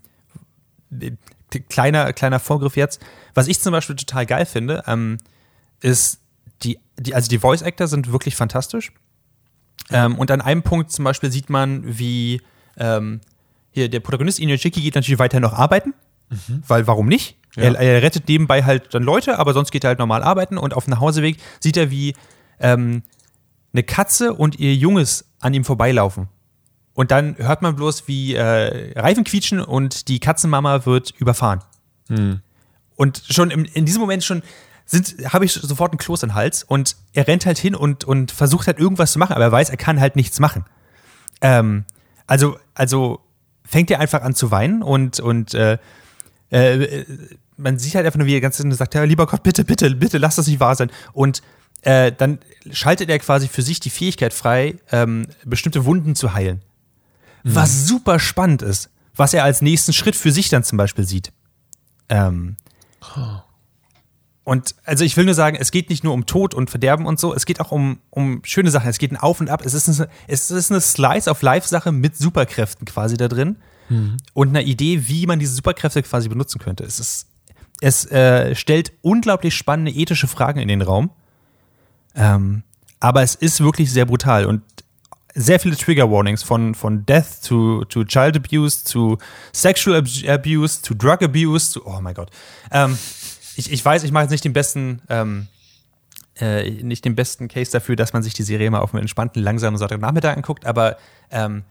kleiner, kleiner Vorgriff jetzt. Was ich zum Beispiel total geil finde, ähm, ist, die, die, also die Voice Actor sind wirklich fantastisch. Ähm, und an einem Punkt zum Beispiel sieht man, wie ähm, hier der Protagonist Inuyashiki geht natürlich weiter noch arbeiten, weil warum nicht? Ja. Er, er rettet nebenbei halt dann Leute, aber sonst geht er halt normal arbeiten und auf dem Nachhauseweg sieht er, wie ähm, eine Katze und ihr Junges an ihm vorbeilaufen. Und dann hört man bloß, wie äh, Reifen quietschen und die Katzenmama wird überfahren. Und schon im, in diesem Moment schon habe ich sofort einen Kloß im Hals und er rennt halt hin und, und versucht halt irgendwas zu machen, aber er weiß, er kann halt nichts machen. Ähm, also, also fängt er einfach an zu weinen und, und äh, äh, man sieht halt einfach nur, wie er ganz sagt, ja, lieber Gott, bitte, bitte, bitte, lass das nicht wahr sein. Und äh, dann schaltet er quasi für sich die Fähigkeit frei, ähm, bestimmte Wunden zu heilen. Was super spannend ist, was er als nächsten Schritt für sich dann zum Beispiel sieht. Ähm, und also ich will nur sagen, es geht nicht nur um Tod und Verderben und so, es geht auch um, um schöne Sachen. Es geht ein Auf und Ab. Es ist eine, es ist eine Slice-of-Life-Sache mit Superkräften quasi da drin und einer Idee, wie man diese Superkräfte quasi benutzen könnte. Es ist, es äh, stellt unglaublich spannende ethische Fragen in den Raum. Ähm, aber es ist wirklich sehr brutal und sehr viele Trigger Warnings von, von Death zu, zu Child Abuse, zu Sexual Abuse, zu Drug Abuse, zu, oh mein Gott. Ähm, ich, ich weiß, ich mache jetzt nicht den besten, ähm, äh, nicht den besten Case dafür, dass man sich die Serie mal auf einem entspannten, langsamen Sonntagnachmittag anguckt, aber ähm,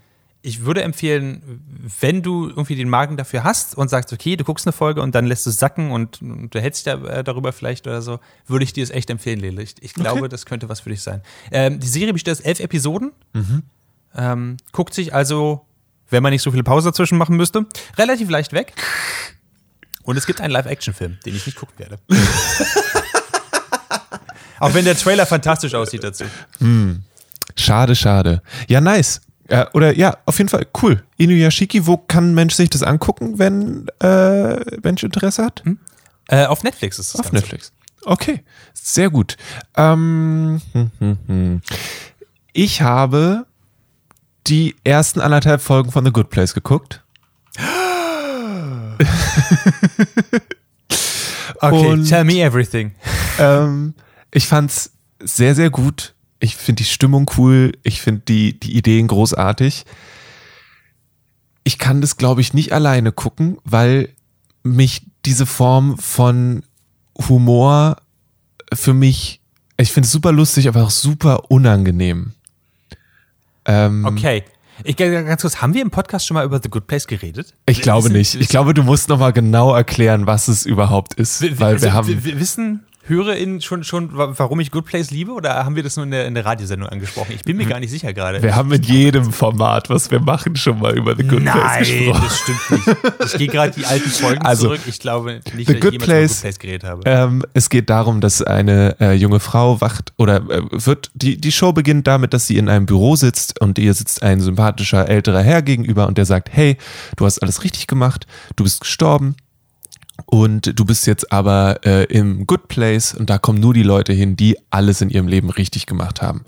ich würde empfehlen, wenn du irgendwie den Magen dafür hast und sagst, okay, du guckst eine Folge und dann lässt du es sacken und, und du hältst dich da, äh, darüber vielleicht oder so, würde ich dir es echt empfehlen, Lele. Ich, ich glaube, Okay. das könnte was für dich sein. Ähm, die Serie besteht aus elf Episoden. Ähm, guckt sich also, wenn man nicht so viele Pause dazwischen machen müsste, relativ leicht weg. Und es gibt einen Live-Action-Film, den ich nicht gucken werde. Auch wenn der Trailer fantastisch aussieht dazu. Schade, schade. Ja, nice. Äh, oder ja, auf jeden Fall cool. Inuyashiki, wo kann ein Mensch sich das angucken, wenn äh, Mensch Interesse hat? Äh, auf Netflix ist es. Auf Netflix. Okay, sehr gut. Ähm, hm, hm, hm. Ich habe die ersten anderthalb Folgen von The Good Place geguckt. Okay, Und- tell me everything. Ähm, ich fand's sehr, sehr gut. Ich finde die Stimmung cool. Ich finde die, die Ideen großartig. Ich kann das, glaube ich, nicht alleine gucken, weil mich diese Form von Humor für mich, ich finde es super lustig, aber auch super unangenehm. Ähm, Okay. Ich ganz kurz, haben wir im Podcast schon mal über The Good Place geredet? Ich glaube Wissen- nicht. Ich glaube, du musst noch mal genau erklären, was es überhaupt ist, weil wir also, haben. w- wissen HörerInnen schon, schon, wa- warum ich Good Place liebe oder haben wir das nur in der, in der Radiosendung angesprochen? Ich bin mir gar nicht sicher gerade. Wir haben in jedem Format, was wir machen, schon mal über The Good Place Nein, gesprochen. das stimmt nicht. Ich gehe gerade die alten Folgen Also, zurück. Ich glaube nicht, dass ich jemals Place- Good Place geredet habe. Ähm, es geht darum, dass eine äh, junge Frau wacht oder äh, wird, die, die Show beginnt damit, dass sie in einem Büro sitzt und ihr sitzt ein sympathischer älterer Herr gegenüber und der sagt, hey, du hast alles richtig gemacht, du bist gestorben und du bist jetzt aber äh, im Good Place und da kommen nur die Leute hin, die alles in ihrem Leben richtig gemacht haben.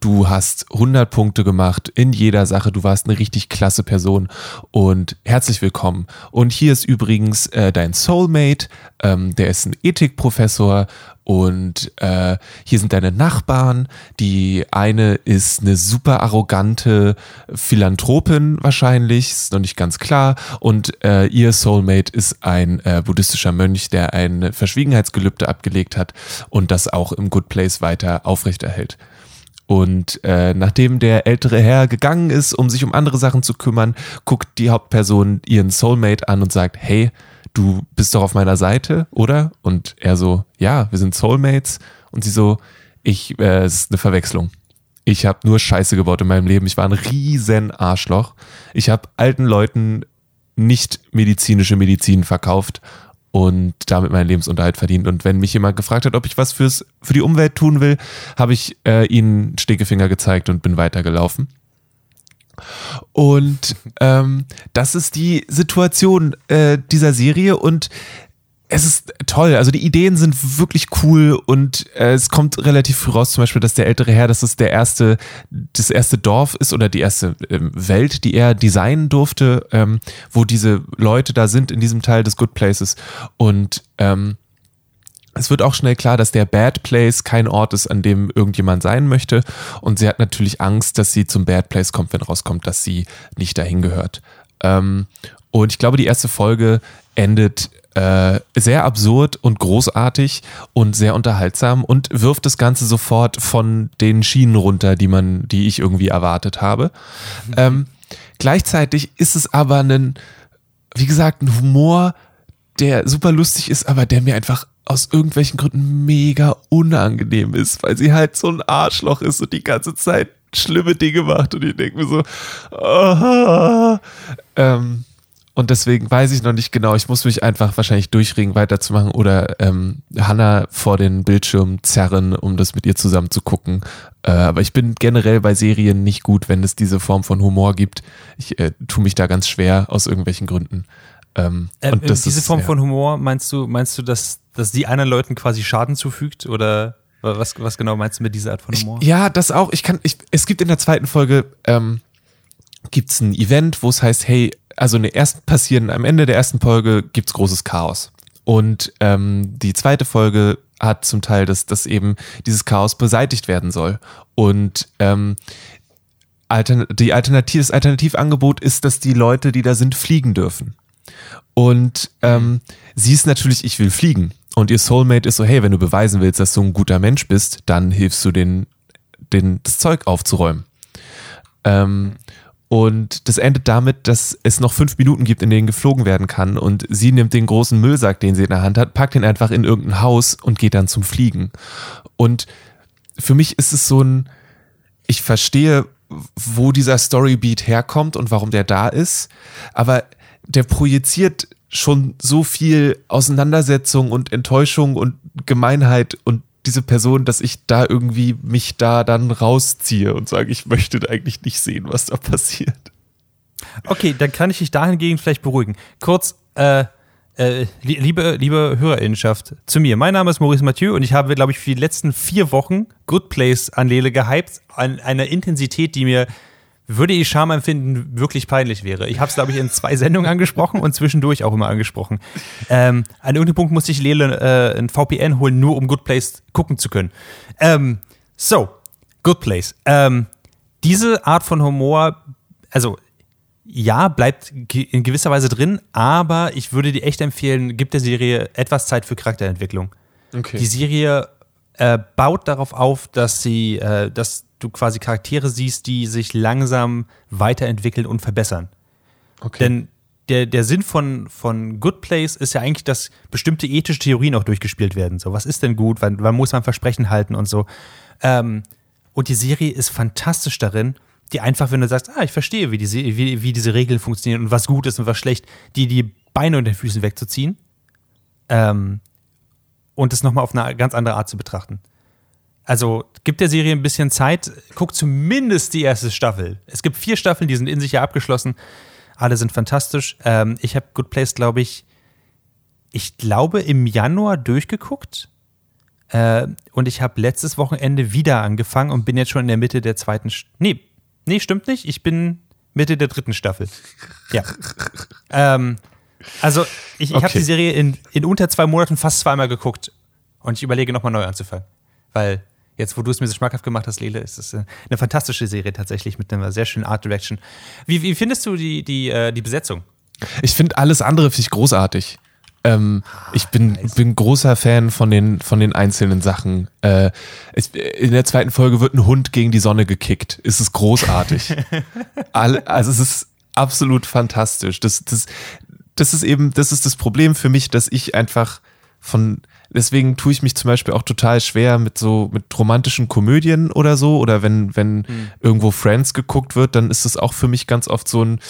Du hast 100 Punkte gemacht in jeder Sache, du warst eine richtig klasse Person und herzlich willkommen. Und hier ist übrigens äh, dein Soulmate, ähm, der ist ein Ethikprofessor und äh, hier sind deine Nachbarn. Die eine ist eine super arrogante Philanthropin wahrscheinlich, ist noch nicht ganz klar. Und äh, ihr Soulmate ist ein äh, buddhistischer Mönch, der ein Verschwiegenheitsgelübde abgelegt hat und das auch im Good Place weiter aufrechterhält. Und äh, nachdem der ältere Herr gegangen ist, um sich um andere Sachen zu kümmern, guckt die Hauptperson ihren Soulmate an und sagt, hey, du bist doch auf meiner Seite, oder? Und er so, ja, wir sind Soulmates. Und sie so, ich, äh, es ist eine Verwechslung. Ich habe nur Scheiße gebaut in meinem Leben. Ich war ein riesen Arschloch. Ich habe alten Leuten nicht medizinische Medizin verkauft und damit meinen Lebensunterhalt verdient. Und wenn mich jemand gefragt hat, ob ich was fürs, für die Umwelt tun will, habe ich äh, ihnen Stinkefinger gezeigt und bin weitergelaufen. Und ähm, das ist die Situation äh, dieser Serie und es ist toll. Also die Ideen sind wirklich cool und äh, es kommt relativ früh raus, zum Beispiel, dass der ältere Herr, dass es der erste, das erste Dorf ist oder die erste ähm, Welt, die er designen durfte, ähm, wo diese Leute da sind in diesem Teil des Good Places. Und ähm, es wird auch schnell klar, dass der Bad Place kein Ort ist, an dem irgendjemand sein möchte. Und sie hat natürlich Angst, dass sie zum Bad Place kommt, wenn rauskommt, dass sie nicht dahin gehört. Ähm, und ich glaube, die erste Folge endet äh, sehr absurd und großartig und sehr unterhaltsam und wirft das Ganze sofort von den Schienen runter, die man, die ich irgendwie erwartet habe. Ähm, gleichzeitig ist es aber ein, wie gesagt, ein Humor, der super lustig ist, aber der mir einfach aus irgendwelchen Gründen mega unangenehm ist, weil sie halt so ein Arschloch ist und die ganze Zeit schlimme Dinge macht und ich denke mir so, ah, ähm, und deswegen weiß ich noch nicht genau. Ich muss mich einfach wahrscheinlich durchringen, weiterzumachen oder ähm, Hannah vor den Bildschirm zerren, um das mit ihr zusammen zu gucken. Äh, aber ich bin generell bei Serien nicht gut, wenn es diese Form von Humor gibt. Ich äh, tue mich da ganz schwer aus irgendwelchen Gründen. Ähm, Äh, und das diese ist, Form ja. von Humor, meinst du, meinst du, dass, dass die anderen Leuten quasi Schaden zufügt? Oder was, was genau meinst du mit dieser Art von Humor? Ich, ja, das auch. Ich kann, ich, es gibt in der zweiten Folge, ähm, gibt's ein Event, wo es heißt, hey, also in der ersten passieren, am Ende der ersten Folge gibt's großes Chaos. Und ähm, die zweite Folge hat zum Teil, dass, dass eben dieses Chaos beseitigt werden soll. Und ähm, Altern die Alternativ das Alternativangebot ist, dass die Leute, die da sind, fliegen dürfen. Und ähm, sie ist natürlich, ich will fliegen. Und ihr Soulmate ist so, hey, wenn du beweisen willst, dass du ein guter Mensch bist, dann hilfst du den, den, das Zeug aufzuräumen. Ähm, und das endet damit, dass es noch fünf Minuten gibt, in denen geflogen werden kann. Und sie nimmt den großen Müllsack, den sie in der Hand hat, packt ihn einfach in irgendein Haus und geht dann zum Fliegen. Und für mich ist es so ein, ich verstehe, wo dieser Storybeat herkommt und warum der da ist, aber der projiziert schon so viel Auseinandersetzung und Enttäuschung und Gemeinheit und diese Person, dass ich da irgendwie mich da dann rausziehe und sage, ich möchte eigentlich nicht sehen, was da passiert. Okay, dann kann ich dich dahingegen vielleicht beruhigen. Kurz, äh, äh, liebe, liebe Hörerinnenschaft, zu mir. Mein Name ist Maurice Mathieu und ich habe, glaube ich, für die letzten vier Wochen Good Place an Lele gehypt, an einer Intensität, die mir würde ich Charme empfinden, wirklich peinlich wäre. Ich habe es, glaube ich, in zwei Sendungen angesprochen und zwischendurch auch immer angesprochen. Ähm, an irgendeinem Punkt musste ich Lele äh, ein VPN holen, nur um Good Place gucken zu können. Ähm, so, Good Place. Ähm, diese Art von Humor, also ja, bleibt in gewisser Weise drin, aber ich würde dir echt empfehlen, gib der Serie etwas Zeit für Charakterentwicklung. Okay. Die Serie äh, baut darauf auf, dass sie, äh, dass du quasi Charaktere siehst, die sich langsam weiterentwickeln und verbessern. Okay. Denn der, der Sinn von, von Good Place ist ja eigentlich, dass bestimmte ethische Theorien auch durchgespielt werden. So, was ist denn gut? Wann, wann muss man Versprechen halten und so. Ähm, und die Serie ist fantastisch darin, die einfach, wenn du sagst, ah, ich verstehe, wie diese, wie, wie diese Regeln funktionieren und was gut ist und was schlecht, die die Beine unter den Füßen wegzuziehen ähm, und es nochmal auf eine ganz andere Art zu betrachten. Also gibt der Serie ein bisschen Zeit, guck zumindest die erste Staffel. Es gibt vier Staffeln, die sind in sich ja abgeschlossen. Alle sind fantastisch. Ähm, ich habe Good Place, glaube ich, ich glaube im Januar durchgeguckt. Äh, und ich habe letztes Wochenende wieder angefangen und bin jetzt schon in der Mitte der zweiten. St nee, nee, stimmt nicht. Ich bin Mitte der dritten Staffel. Ja. ähm, also, ich, ich okay. habe die Serie in, in unter zwei Monaten fast zweimal geguckt. Und ich überlege nochmal neu anzufangen. Weil Jetzt, wo du es mir so schmackhaft gemacht hast, Lele, ist es äh, eine fantastische Serie tatsächlich mit einer sehr schönen Art Direction. Wie, wie findest du die, die, äh, die Besetzung? Ich finde alles andere finde ich großartig. Ähm, ah, ich bin, bin großer Fan von den, von den einzelnen Sachen. Äh, ich, in der zweiten Folge wird ein Hund gegen die Sonne gekickt. Es ist großartig. All, also es ist absolut fantastisch. Das, das, das ist eben, das ist das Problem für mich, dass ich einfach von Deswegen tue ich mich zum Beispiel auch total schwer mit so mit romantischen Komödien oder so. Oder wenn, wenn mhm. irgendwo Friends geguckt wird, dann ist es auch für mich ganz oft so ein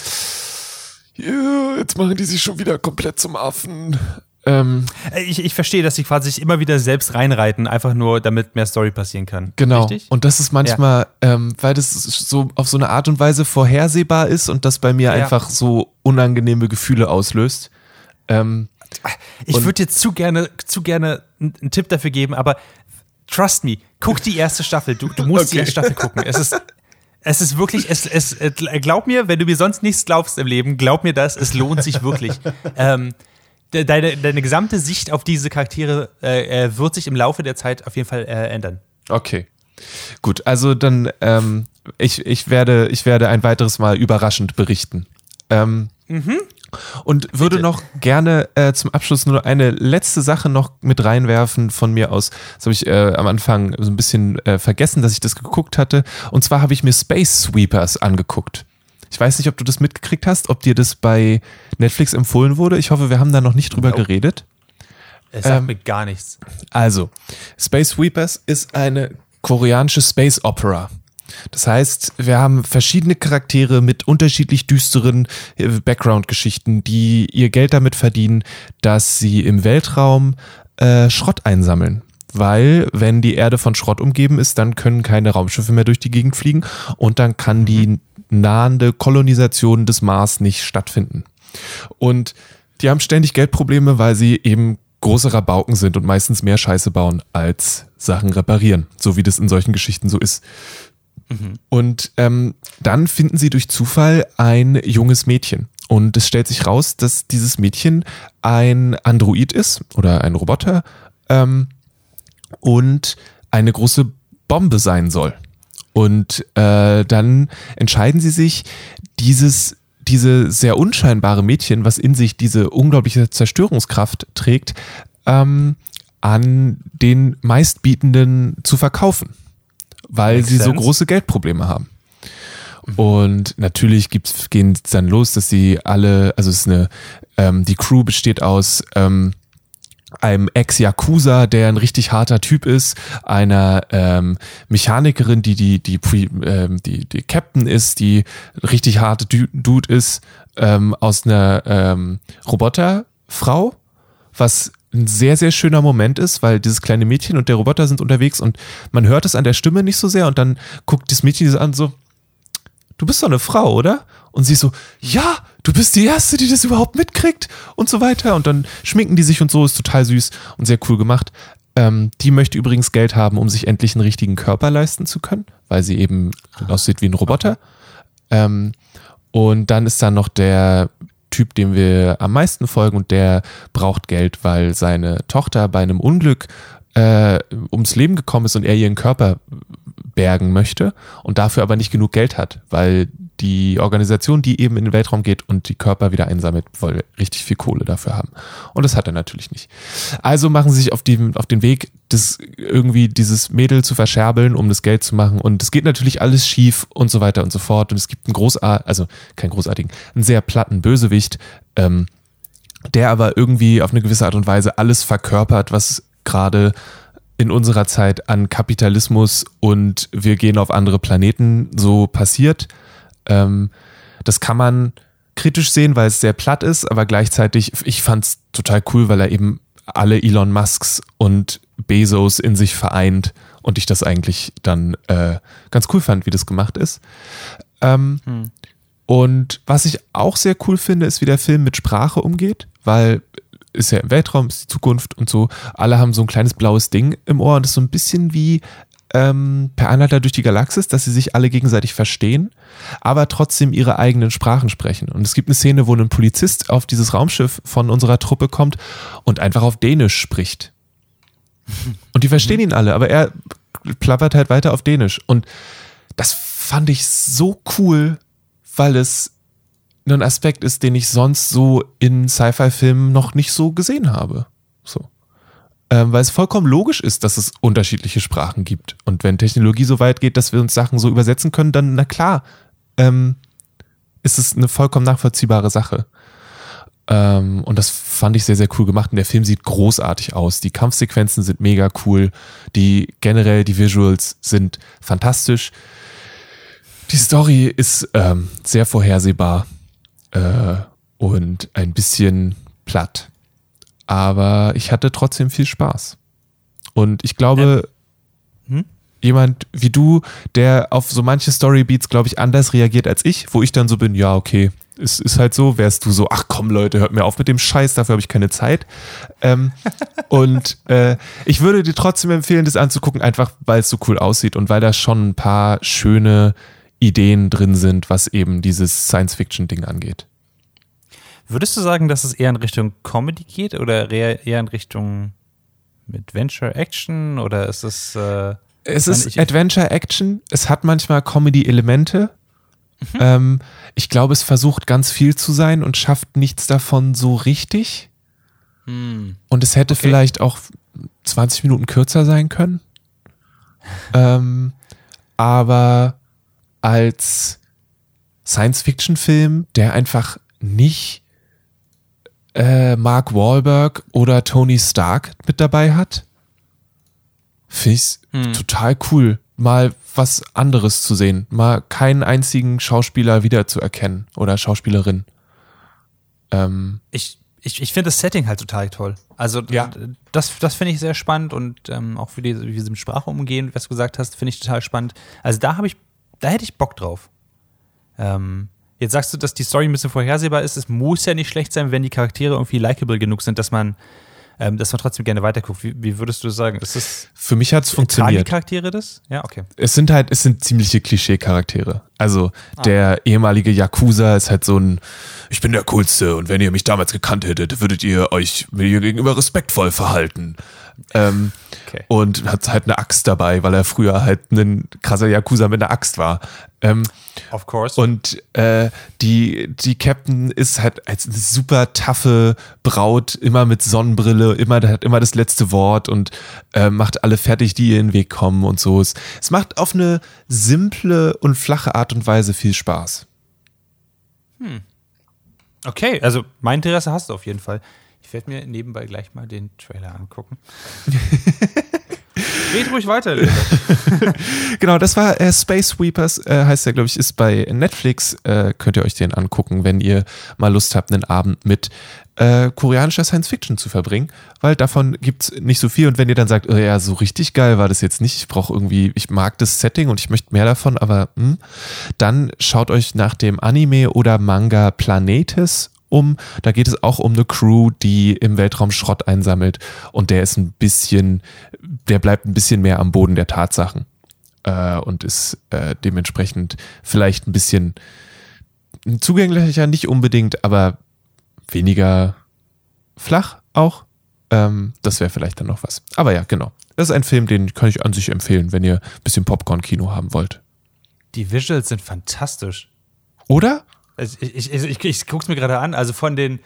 yeah, jetzt machen die sich schon wieder komplett zum Affen. Ähm, ich, ich verstehe, dass sie quasi sich immer wieder selbst reinreiten, einfach nur damit mehr Story passieren kann. Genau. Richtig? Und das ist manchmal, ja. ähm, weil das so auf so eine Art und Weise vorhersehbar ist und das bei mir ja. einfach so unangenehme Gefühle auslöst. Ähm, ich würde dir zu gerne, zu gerne einen Tipp dafür geben, aber trust me, guck die erste Staffel. Du, du musst okay. die erste Staffel gucken. Es ist, es ist wirklich, es, es, glaub mir, wenn du mir sonst nichts glaubst im Leben, glaub mir das, es lohnt sich wirklich. ähm, deine, deine gesamte Sicht auf diese Charaktere äh, äh, wird sich im Laufe der Zeit auf jeden Fall äh, ändern. Okay. Gut, also dann, ähm, ich, ich, werde, ich werde ein weiteres Mal überraschend berichten. Ähm, mhm. Und würde Bitte. noch gerne äh, zum Abschluss nur eine letzte Sache noch mit reinwerfen von mir aus. Das habe ich äh, am Anfang so ein bisschen äh, vergessen, dass ich das geguckt hatte. Und zwar habe ich mir Space Sweepers angeguckt. Ich weiß nicht, ob du das mitgekriegt hast, ob dir das bei Netflix empfohlen wurde. Ich hoffe, wir haben da noch nicht drüber nope. geredet. Es sagt ähm, mir gar nichts. Also, Space Sweepers ist eine koreanische Space Opera. Das heißt, wir haben verschiedene Charaktere mit unterschiedlich düsteren äh, Background-Geschichten, die ihr Geld damit verdienen, dass sie im Weltraum äh, Schrott einsammeln. Weil, wenn die Erde von Schrott umgeben ist, dann können keine Raumschiffe mehr durch die Gegend fliegen und dann kann die mhm. nahende Kolonisation des Mars nicht stattfinden. Und die haben ständig Geldprobleme, weil sie eben große Rabauken sind und meistens mehr Scheiße bauen als Sachen reparieren, so wie das in solchen Geschichten so ist. Mhm. Und ähm, dann finden sie durch Zufall ein junges Mädchen. Und es stellt sich raus, dass dieses Mädchen ein Android ist oder ein Roboter ähm, und eine große Bombe sein soll. Und äh, dann entscheiden sie sich, dieses, diese sehr unscheinbare Mädchen, was in sich diese unglaubliche Zerstörungskraft trägt, ähm, an den meistbietenden zu verkaufen, weil Makes sie so sense. große Geldprobleme haben. Und natürlich gibt's, gehen es dann los, dass sie alle, also es ist eine, ähm, die Crew besteht aus ähm, einem Ex-Yakuza, der ein richtig harter Typ ist, einer ähm, Mechanikerin, die die, die, ähm, die, die Captain ist, die richtig harte Du- Dude ist, ähm, aus einer ähm, Roboterfrau, was ein sehr, sehr schöner Moment ist, weil dieses kleine Mädchen und der Roboter sind unterwegs und man hört es an der Stimme nicht so sehr und dann guckt das Mädchen sie an, so, du bist doch eine Frau, oder? Und sie so, ja, du bist die Erste, die das überhaupt mitkriegt und so weiter. Und dann schminken die sich und so, ist total süß und sehr cool gemacht. Ähm, die möchte übrigens Geld haben, um sich endlich einen richtigen Körper leisten zu können, weil sie eben aussieht wie ein Roboter. Ähm, und dann ist da noch der Typ, dem wir am meisten folgen und der braucht Geld, weil seine Tochter bei einem Unglück äh, ums Leben gekommen ist und er ihren Körper bergen möchte und dafür aber nicht genug Geld hat, weil die Organisation, die eben in den Weltraum geht und die Körper wieder einsammelt, woll richtig viel Kohle dafür haben. Und das hat er natürlich nicht. Also machen sie sich auf, die, auf den Weg, das irgendwie dieses Mädel zu verscherbeln, um das Geld zu machen. Und es geht natürlich alles schief und so weiter und so fort. Und es gibt einen großartigen, also keinen großartigen, einen sehr platten Bösewicht, ähm, der aber irgendwie auf eine gewisse Art und Weise alles verkörpert, was gerade in unserer Zeit an Kapitalismus und wir gehen auf andere Planeten so passiert. Ähm, das kann man kritisch sehen, weil es sehr platt ist, aber gleichzeitig, ich fand es total cool, weil er eben alle Elon Musks und Bezos in sich vereint und ich das eigentlich dann äh, ganz cool fand, wie das gemacht ist. Ähm, Und was ich auch sehr cool finde, ist, wie der Film mit Sprache umgeht, weil ist ja im Weltraum, ist die Zukunft und so. Alle haben so ein kleines blaues Ding im Ohr und das ist so ein bisschen wie ähm, per Anhalter durch die Galaxis, dass sie sich alle gegenseitig verstehen, aber trotzdem ihre eigenen Sprachen sprechen. Und es gibt eine Szene, wo ein Polizist auf dieses Raumschiff von unserer Truppe kommt und einfach auf Dänisch spricht. Und die verstehen ihn alle, aber er plappert halt weiter auf Dänisch. Und das fand ich so cool, weil es ein Aspekt ist, den ich sonst so in Sci-Fi-Filmen noch nicht so gesehen habe. So. Ähm, weil es vollkommen logisch ist, dass es unterschiedliche Sprachen gibt. Und wenn Technologie so weit geht, dass wir uns Sachen so übersetzen können, dann, na klar, ähm, ist es eine vollkommen nachvollziehbare Sache. Ähm, und das fand ich sehr, sehr cool gemacht. Und der Film sieht großartig aus. Die Kampfsequenzen sind mega cool. Die generell, die Visuals sind fantastisch. Die Story ist ähm, sehr vorhersehbar äh, und ein bisschen platt. Aber ich hatte trotzdem viel Spaß. Und ich glaube, Hm? jemand wie du, der auf so manche Storybeats, glaube ich, anders reagiert als ich, wo ich dann so bin, ja, okay, es ist halt so, wärst du so, ach komm Leute, hört mir auf mit dem Scheiß, dafür habe ich keine Zeit. Ähm, und äh, ich würde dir trotzdem empfehlen, das anzugucken, einfach weil es so cool aussieht und weil da schon ein paar schöne Ideen drin sind, was eben dieses Science-Fiction-Ding angeht. Würdest du sagen, dass es eher in Richtung Comedy geht oder eher in Richtung Adventure Action oder ist es äh, Es ist Adventure Action, es hat manchmal Comedy-Elemente. Mhm. Ähm, ich glaube, es versucht ganz viel zu sein und schafft nichts davon so richtig. hm, Und es hätte Okay. vielleicht auch 20 Minuten kürzer sein können. ähm, aber als Science-Fiction-Film, der einfach nicht äh, Mark Wahlberg oder Tony Stark mit dabei hat, finde ich Hm. total cool, mal was anderes zu sehen, mal keinen einzigen Schauspieler wiederzuerkennen oder Schauspielerin. Ähm, ich, ich, ich finde das Setting halt total toll. Also Ja. das, das finde ich sehr spannend und ähm, auch wie, die, wie sie mit Sprache umgehen, was du gesagt hast, finde ich total spannend. Also da habe ich, da hätte ich Bock drauf. Ähm, jetzt sagst du, dass die Story ein bisschen vorhersehbar ist. Es muss ja nicht schlecht sein, wenn die Charaktere irgendwie likable genug sind, dass man, ähm, dass man trotzdem gerne weiterguckt. Wie, wie würdest du sagen? Ist das für mich hat es tragen die funktioniert. Charaktere das? Ja, okay. es sind halt, es sind ziemliche Klischee-Charaktere. Also der ehemalige Yakuza ist halt so ein, ich bin der Coolste und wenn ihr mich damals gekannt hättet, würdet ihr euch mir gegenüber respektvoll verhalten. Ähm, Okay. Und hat halt eine Axt dabei, weil er früher halt ein krasser Yakuza mit einer Axt war. Ähm, Of course. und äh, die, die Captain ist halt als eine super taffe Braut, immer mit Sonnenbrille, immer, hat immer das letzte Wort und äh, macht alle fertig, die ihr in den Weg kommen und so. Es, es macht auf eine simple und flache Art und Weise viel Spaß. okay, also mein Interesse hast du auf jeden Fall. Ich werde mir nebenbei gleich mal den Trailer angucken. Red ruhig weiter. Genau, das war äh, Space Sweepers, äh, heißt der, glaube ich, ist bei Netflix. Äh, könnt ihr euch den angucken, wenn ihr mal Lust habt, einen Abend mit äh, koreanischer Science Fiction zu verbringen, weil davon gibt's nicht so viel. Und wenn ihr dann sagt, oh ja, so richtig geil war das jetzt nicht, ich brauche irgendwie, ich mag das Setting und ich möchte mehr davon, aber hm, dann schaut euch nach dem Anime oder Manga Planetes um. Da geht es auch um eine Crew, die im Weltraum Schrott einsammelt und der ist ein bisschen, der bleibt ein bisschen mehr am Boden der Tatsachen äh, und ist äh, dementsprechend vielleicht ein bisschen zugänglicher, nicht unbedingt, aber weniger flach auch. Ähm, das wäre vielleicht dann noch was. Aber ja, genau. Das ist ein Film, den kann ich an sich empfehlen, wenn ihr ein bisschen Popcorn-Kino haben wollt. Die Visuals sind fantastisch. Oder? Also ich, ich, ich, ich, guck's mir gerade an, also von den,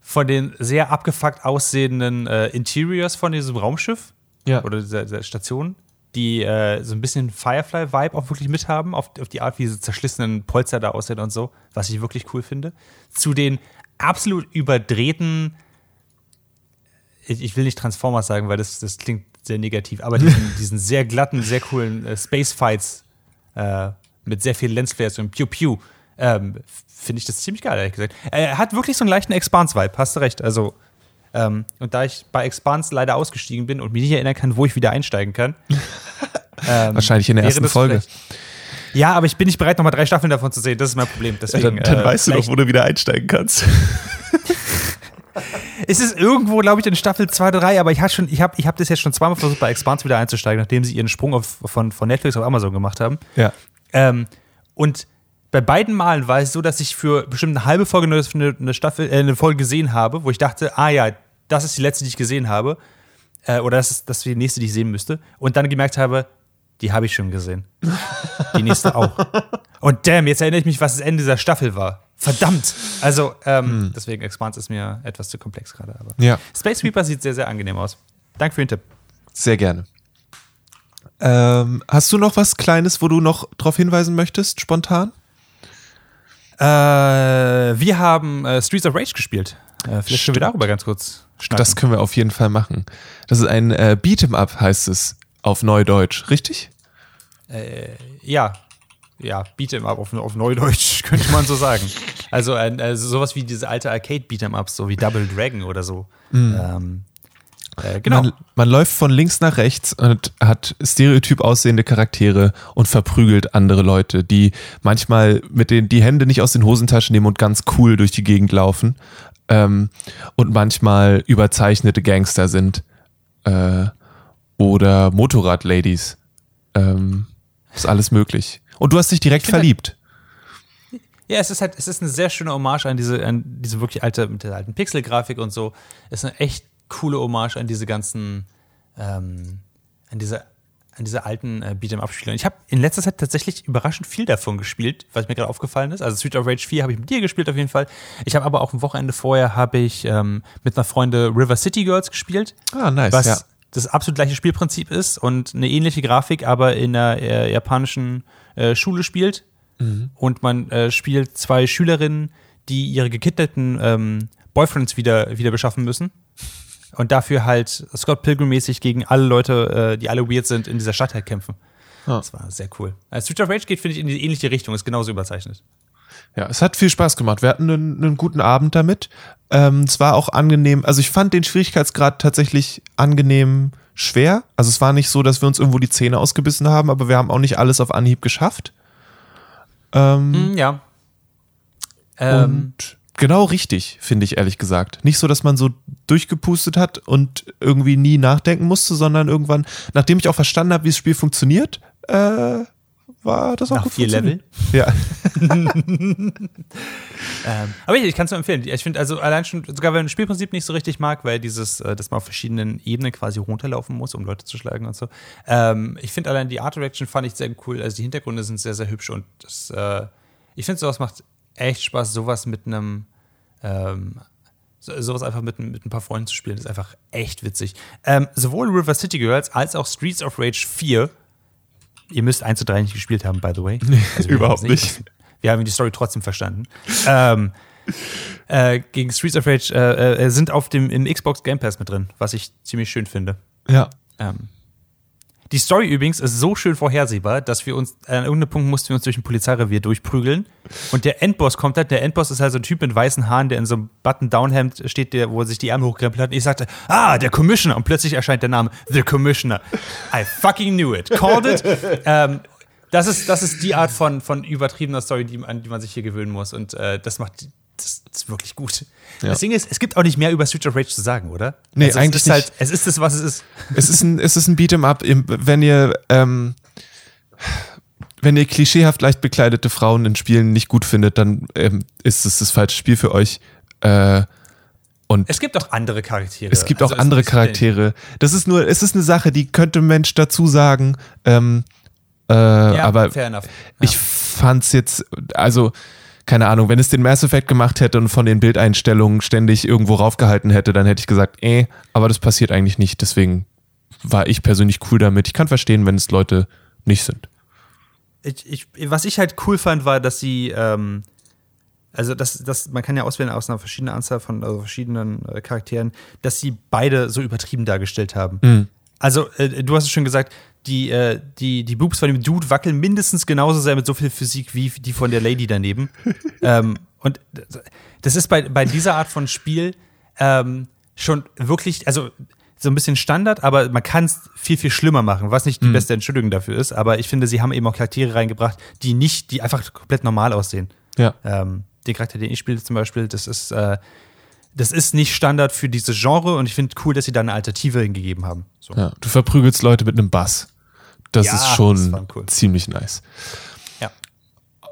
von den sehr abgefuckt aussehenden äh, Interiors von diesem Raumschiff Ja. oder dieser, dieser Station, die äh, so ein bisschen Firefly-Vibe auch wirklich mithaben, auf, auf die Art, wie diese zerschlissenen Polster da aussehen und so, was ich wirklich cool finde. Zu den absolut überdrehten, ich, ich will nicht Transformers sagen, weil das, das klingt sehr negativ, aber diesen, diesen sehr glatten, sehr coolen äh, Space-Fights äh, mit sehr viel Lensflares und Pew-Pew, ähm, finde ich das ziemlich geil, ehrlich gesagt. Er hat wirklich so einen leichten Expanse-Vibe, hast du recht. Also, ähm, und da ich bei Expanse leider ausgestiegen bin und mich nicht erinnern kann, wo ich wieder einsteigen kann. ähm, Wahrscheinlich in der ersten Folge. Ja, aber ich bin nicht bereit, nochmal drei Staffeln davon zu sehen. Das ist mein Problem. Deswegen, äh, vielleicht- wo du wieder einsteigen kannst. Es ist irgendwo, glaube ich, in Staffel 2 oder 3, aber ich habe ich hab, ich hab das jetzt schon zweimal versucht, bei Expanse wieder einzusteigen, nachdem sie ihren Sprung auf, von, von Netflix auf Amazon gemacht haben. Ja. Ähm, und bei beiden Malen war es so, dass ich für bestimmt eine halbe Folge eine, eine Staffel, äh, eine Folge gesehen habe, wo ich dachte, ah ja, das ist die letzte, die ich gesehen habe. Äh, oder das ist, das ist die nächste, die ich sehen müsste. Und dann gemerkt habe, die habe ich schon gesehen. Die nächste auch. Und damn, jetzt erinnere ich mich, was das Ende dieser Staffel war. Verdammt! Also, ähm, deswegen Expanse ist mir etwas zu komplex gerade. Aber Ja. Space Sweeper sieht sehr, sehr angenehm aus. Danke für den Tipp. Sehr gerne. Ähm, hast du noch was Kleines, wo du noch darauf hinweisen möchtest, spontan? Äh, wir haben äh, Streets of Rage gespielt. Äh, vielleicht können wir darüber ganz kurz schnacken. Das können wir auf jeden Fall machen. Das ist ein äh, Beat'em Up, heißt es auf Neudeutsch, richtig? ja, ja, Beat'em Up auf, auf Neudeutsch, könnte man so sagen. Also, also sowas wie diese alte Arcade-Beat'em Ups, so wie Double Dragon oder so. Ähm, äh, genau. Man, man läuft von links nach rechts und hat stereotyp aussehende Charaktere und verprügelt andere Leute, die manchmal mit den die Hände nicht aus den Hosentaschen nehmen und ganz cool durch die Gegend laufen ähm, und manchmal überzeichnete Gangster sind äh, oder Motorradladies. Ähm, ist alles möglich. Und du hast dich direkt verliebt. Ja, es ist halt, es ist eine sehr schöne Hommage an diese, an diese wirklich alte, mit der alten Pixel-Grafik und so. Es ist eine echt coole Hommage an diese ganzen, ähm, an diese, an diese alten äh, Beat'em-Up-Spiele. Und ich habe in letzter Zeit tatsächlich überraschend viel davon gespielt, was mir gerade aufgefallen ist. Also Street of Rage 4 habe ich mit dir gespielt auf jeden Fall. Ich habe aber auch am Wochenende vorher habe ich ähm, mit einer Freundin River City Girls gespielt. Ah, nice. was ja. das absolut gleiche Spielprinzip ist und eine ähnliche Grafik, aber in einer äh, japanischen äh, Schule spielt. Und man äh, spielt zwei Schülerinnen, die ihre gekidnappten ähm, Boyfriends wieder, wieder beschaffen müssen. Und dafür halt Scott Pilgrim-mäßig gegen alle Leute, äh, die alle weird sind, in dieser Stadt halt kämpfen. Ah. Das war sehr cool. Also Street of Rage geht, finde ich, in die ähnliche Richtung, ist genauso überzeichnet. Ja, es hat viel Spaß gemacht. Wir hatten einen, einen guten Abend damit. Ähm, es war auch angenehm. Also ich fand den Schwierigkeitsgrad tatsächlich angenehm schwer. Also es war nicht so, dass wir uns irgendwo die Zähne ausgebissen haben, aber wir haben auch nicht alles auf Anhieb geschafft. Ähm, Hm, ja. Ähm, und genau richtig, finde ich ehrlich gesagt. Nicht so, dass man so durchgepustet hat und irgendwie nie nachdenken musste, sondern irgendwann, nachdem ich auch verstanden habe, wie das Spiel funktioniert, äh, war das auch nach gut vier. Level. Ja. Ähm, aber ich, ich kann es nur empfehlen. Ich finde also allein schon, sogar wenn man das Spielprinzip nicht so richtig mag, weil dieses, äh, dass man auf verschiedenen Ebenen quasi runterlaufen muss, um Leute zu schlagen und so. Ähm, ich finde allein die Art Direction fand ich sehr cool. Also die Hintergründe sind sehr, sehr hübsch und das, äh, ich finde sowas macht echt Spaß, sowas mit einem ähm, so, sowas einfach mit, mit ein paar Freunden zu spielen, ist einfach echt witzig. Ähm, sowohl River City Girls als auch Streets of Rage 4. Ihr müsst 1 zu 3 nicht gespielt haben, by the way. Also überhaupt nicht. Wir haben die Story trotzdem verstanden. ähm, äh, gegen Streets of Rage äh, äh, sind auf dem im Xbox Game Pass mit drin, was ich ziemlich schön finde. Ja. Ähm, die Story übrigens ist so schön vorhersehbar, dass wir uns, an irgendeinem Punkt mussten wir uns durch ein Polizeirevier durchprügeln. Und der Endboss kommt halt, der Endboss ist halt so ein Typ mit weißen Haaren, der in so einem Button-Down-Hemd steht, der, wo er sich die Arme hochkrempelt hat. Und ich sagte, ah, der Commissioner. Und plötzlich erscheint der Name, The Commissioner. I fucking knew it. Called it. ähm, das ist, das ist die Art von, von übertriebener Story, die, an die man sich hier gewöhnen muss. Und äh, das macht das ist wirklich gut. Ja. Das Ding ist, es gibt auch nicht mehr über Street of Rage zu sagen, oder? Nee, also eigentlich es ist nicht. Halt, es ist das, was es ist. Es ist ein, es ist ein Beat'em Up. Wenn ihr, ähm, wenn ihr klischeehaft leicht bekleidete Frauen in Spielen nicht gut findet, dann ähm, ist es das falsche Spiel für euch. Äh, und es gibt auch andere Charaktere. Es gibt also auch andere Charaktere. Das ist nur, es ist eine Sache, die könnte ein Mensch dazu sagen. Ähm, äh, ja, aber ja. ich fand's jetzt, also keine Ahnung, wenn es den Mass Effect gemacht hätte und von den Bildeinstellungen ständig irgendwo raufgehalten hätte, dann hätte ich gesagt, eh, aber das passiert eigentlich nicht. Deswegen war ich persönlich cool damit. Ich kann verstehen, wenn es Leute nicht sind. Ich, ich, was ich halt cool fand, war, dass sie, ähm, also das, das, man kann ja auswählen aus einer verschiedenen Anzahl von also verschiedenen äh, Charakteren, dass sie beide so übertrieben dargestellt haben. Mhm. Also, äh, du hast es schon gesagt, die, äh, die, die Boobs von dem Dude wackeln mindestens genauso sehr mit so viel Physik wie die von der Lady daneben. ähm, und das ist bei, bei dieser Art von Spiel ähm, schon wirklich, also so ein bisschen Standard, aber man kann es viel, viel schlimmer machen, was nicht die mhm. beste Entschuldigung dafür ist. Aber ich finde, sie haben eben auch Charaktere reingebracht, die nicht, die einfach komplett normal aussehen. Ja. Ähm, den Charakter, den ich spiele zum Beispiel, das ist, äh, das ist nicht Standard für dieses Genre und ich finde cool, dass sie da eine Alternative hingegeben haben. So. Ja, du verprügelst Leute mit einem Bass. Das ja, ist schon das cool. ziemlich nice. Ja.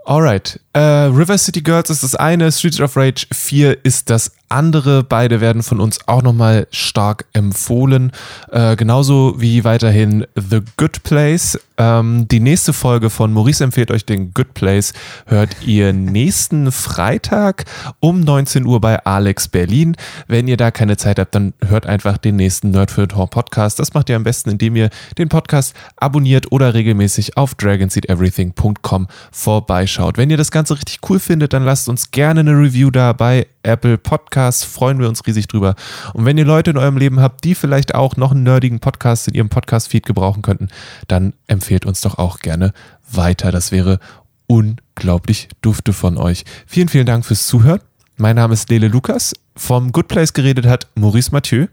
Alright. Äh, River City Girls ist das eine, Streets of Rage 4 ist das andere. Beide werden von uns auch nochmal stark empfohlen. Äh, genauso wie weiterhin The Good Place. Ähm, die nächste Folge von Maurice empfiehlt euch den Good Place. Hört ihr nächsten Freitag um 19 Uhr bei Alex Berlin. Wenn ihr da keine Zeit habt, dann hört einfach den nächsten Nerd für Tor Podcast. Das macht ihr am besten, indem ihr den Podcast abonniert oder regelmäßig auf dragonseedeverything.com vorbeischaut. Wenn ihr das Ganze richtig cool findet, dann lasst uns gerne eine Review da bei Apple Podcasts. Freuen wir uns riesig drüber. Und wenn ihr Leute in eurem Leben habt, die vielleicht auch noch einen nerdigen Podcast in ihrem Podcast-Feed gebrauchen könnten, dann empfehlt uns doch auch gerne weiter. Das wäre unglaublich dufte von euch. Vielen, vielen Dank fürs Zuhören. Mein Name ist Lele Lukas. Vom Good Place geredet hat Maurice Mathieu.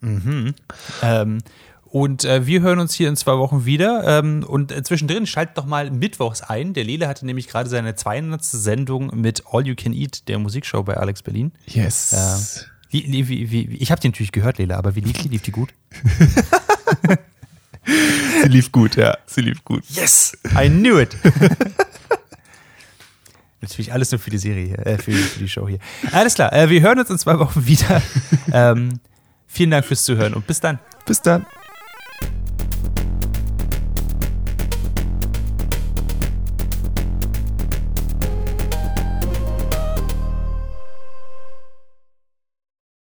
Mhm. Ähm, und äh, wir hören uns hier in zwei Wochen wieder. Ähm, und äh, zwischendrin schaltet doch mal mittwochs ein. Der Lele hatte nämlich gerade seine 200. Sendung mit All You Can Eat, der Musikshow bei Alex Berlin. Yes. Äh, wie, wie, wie, ich habe die natürlich gehört, Lele, aber wie lief die? Lief die gut? Sie lief gut, ja. Sie lief gut. Yes! I knew it! Natürlich alles nur für die Serie hier, äh, für, für, die Show hier. Alles klar, äh, wir hören uns in zwei Wochen wieder. ähm, vielen Dank fürs Zuhören und bis dann. Bis dann.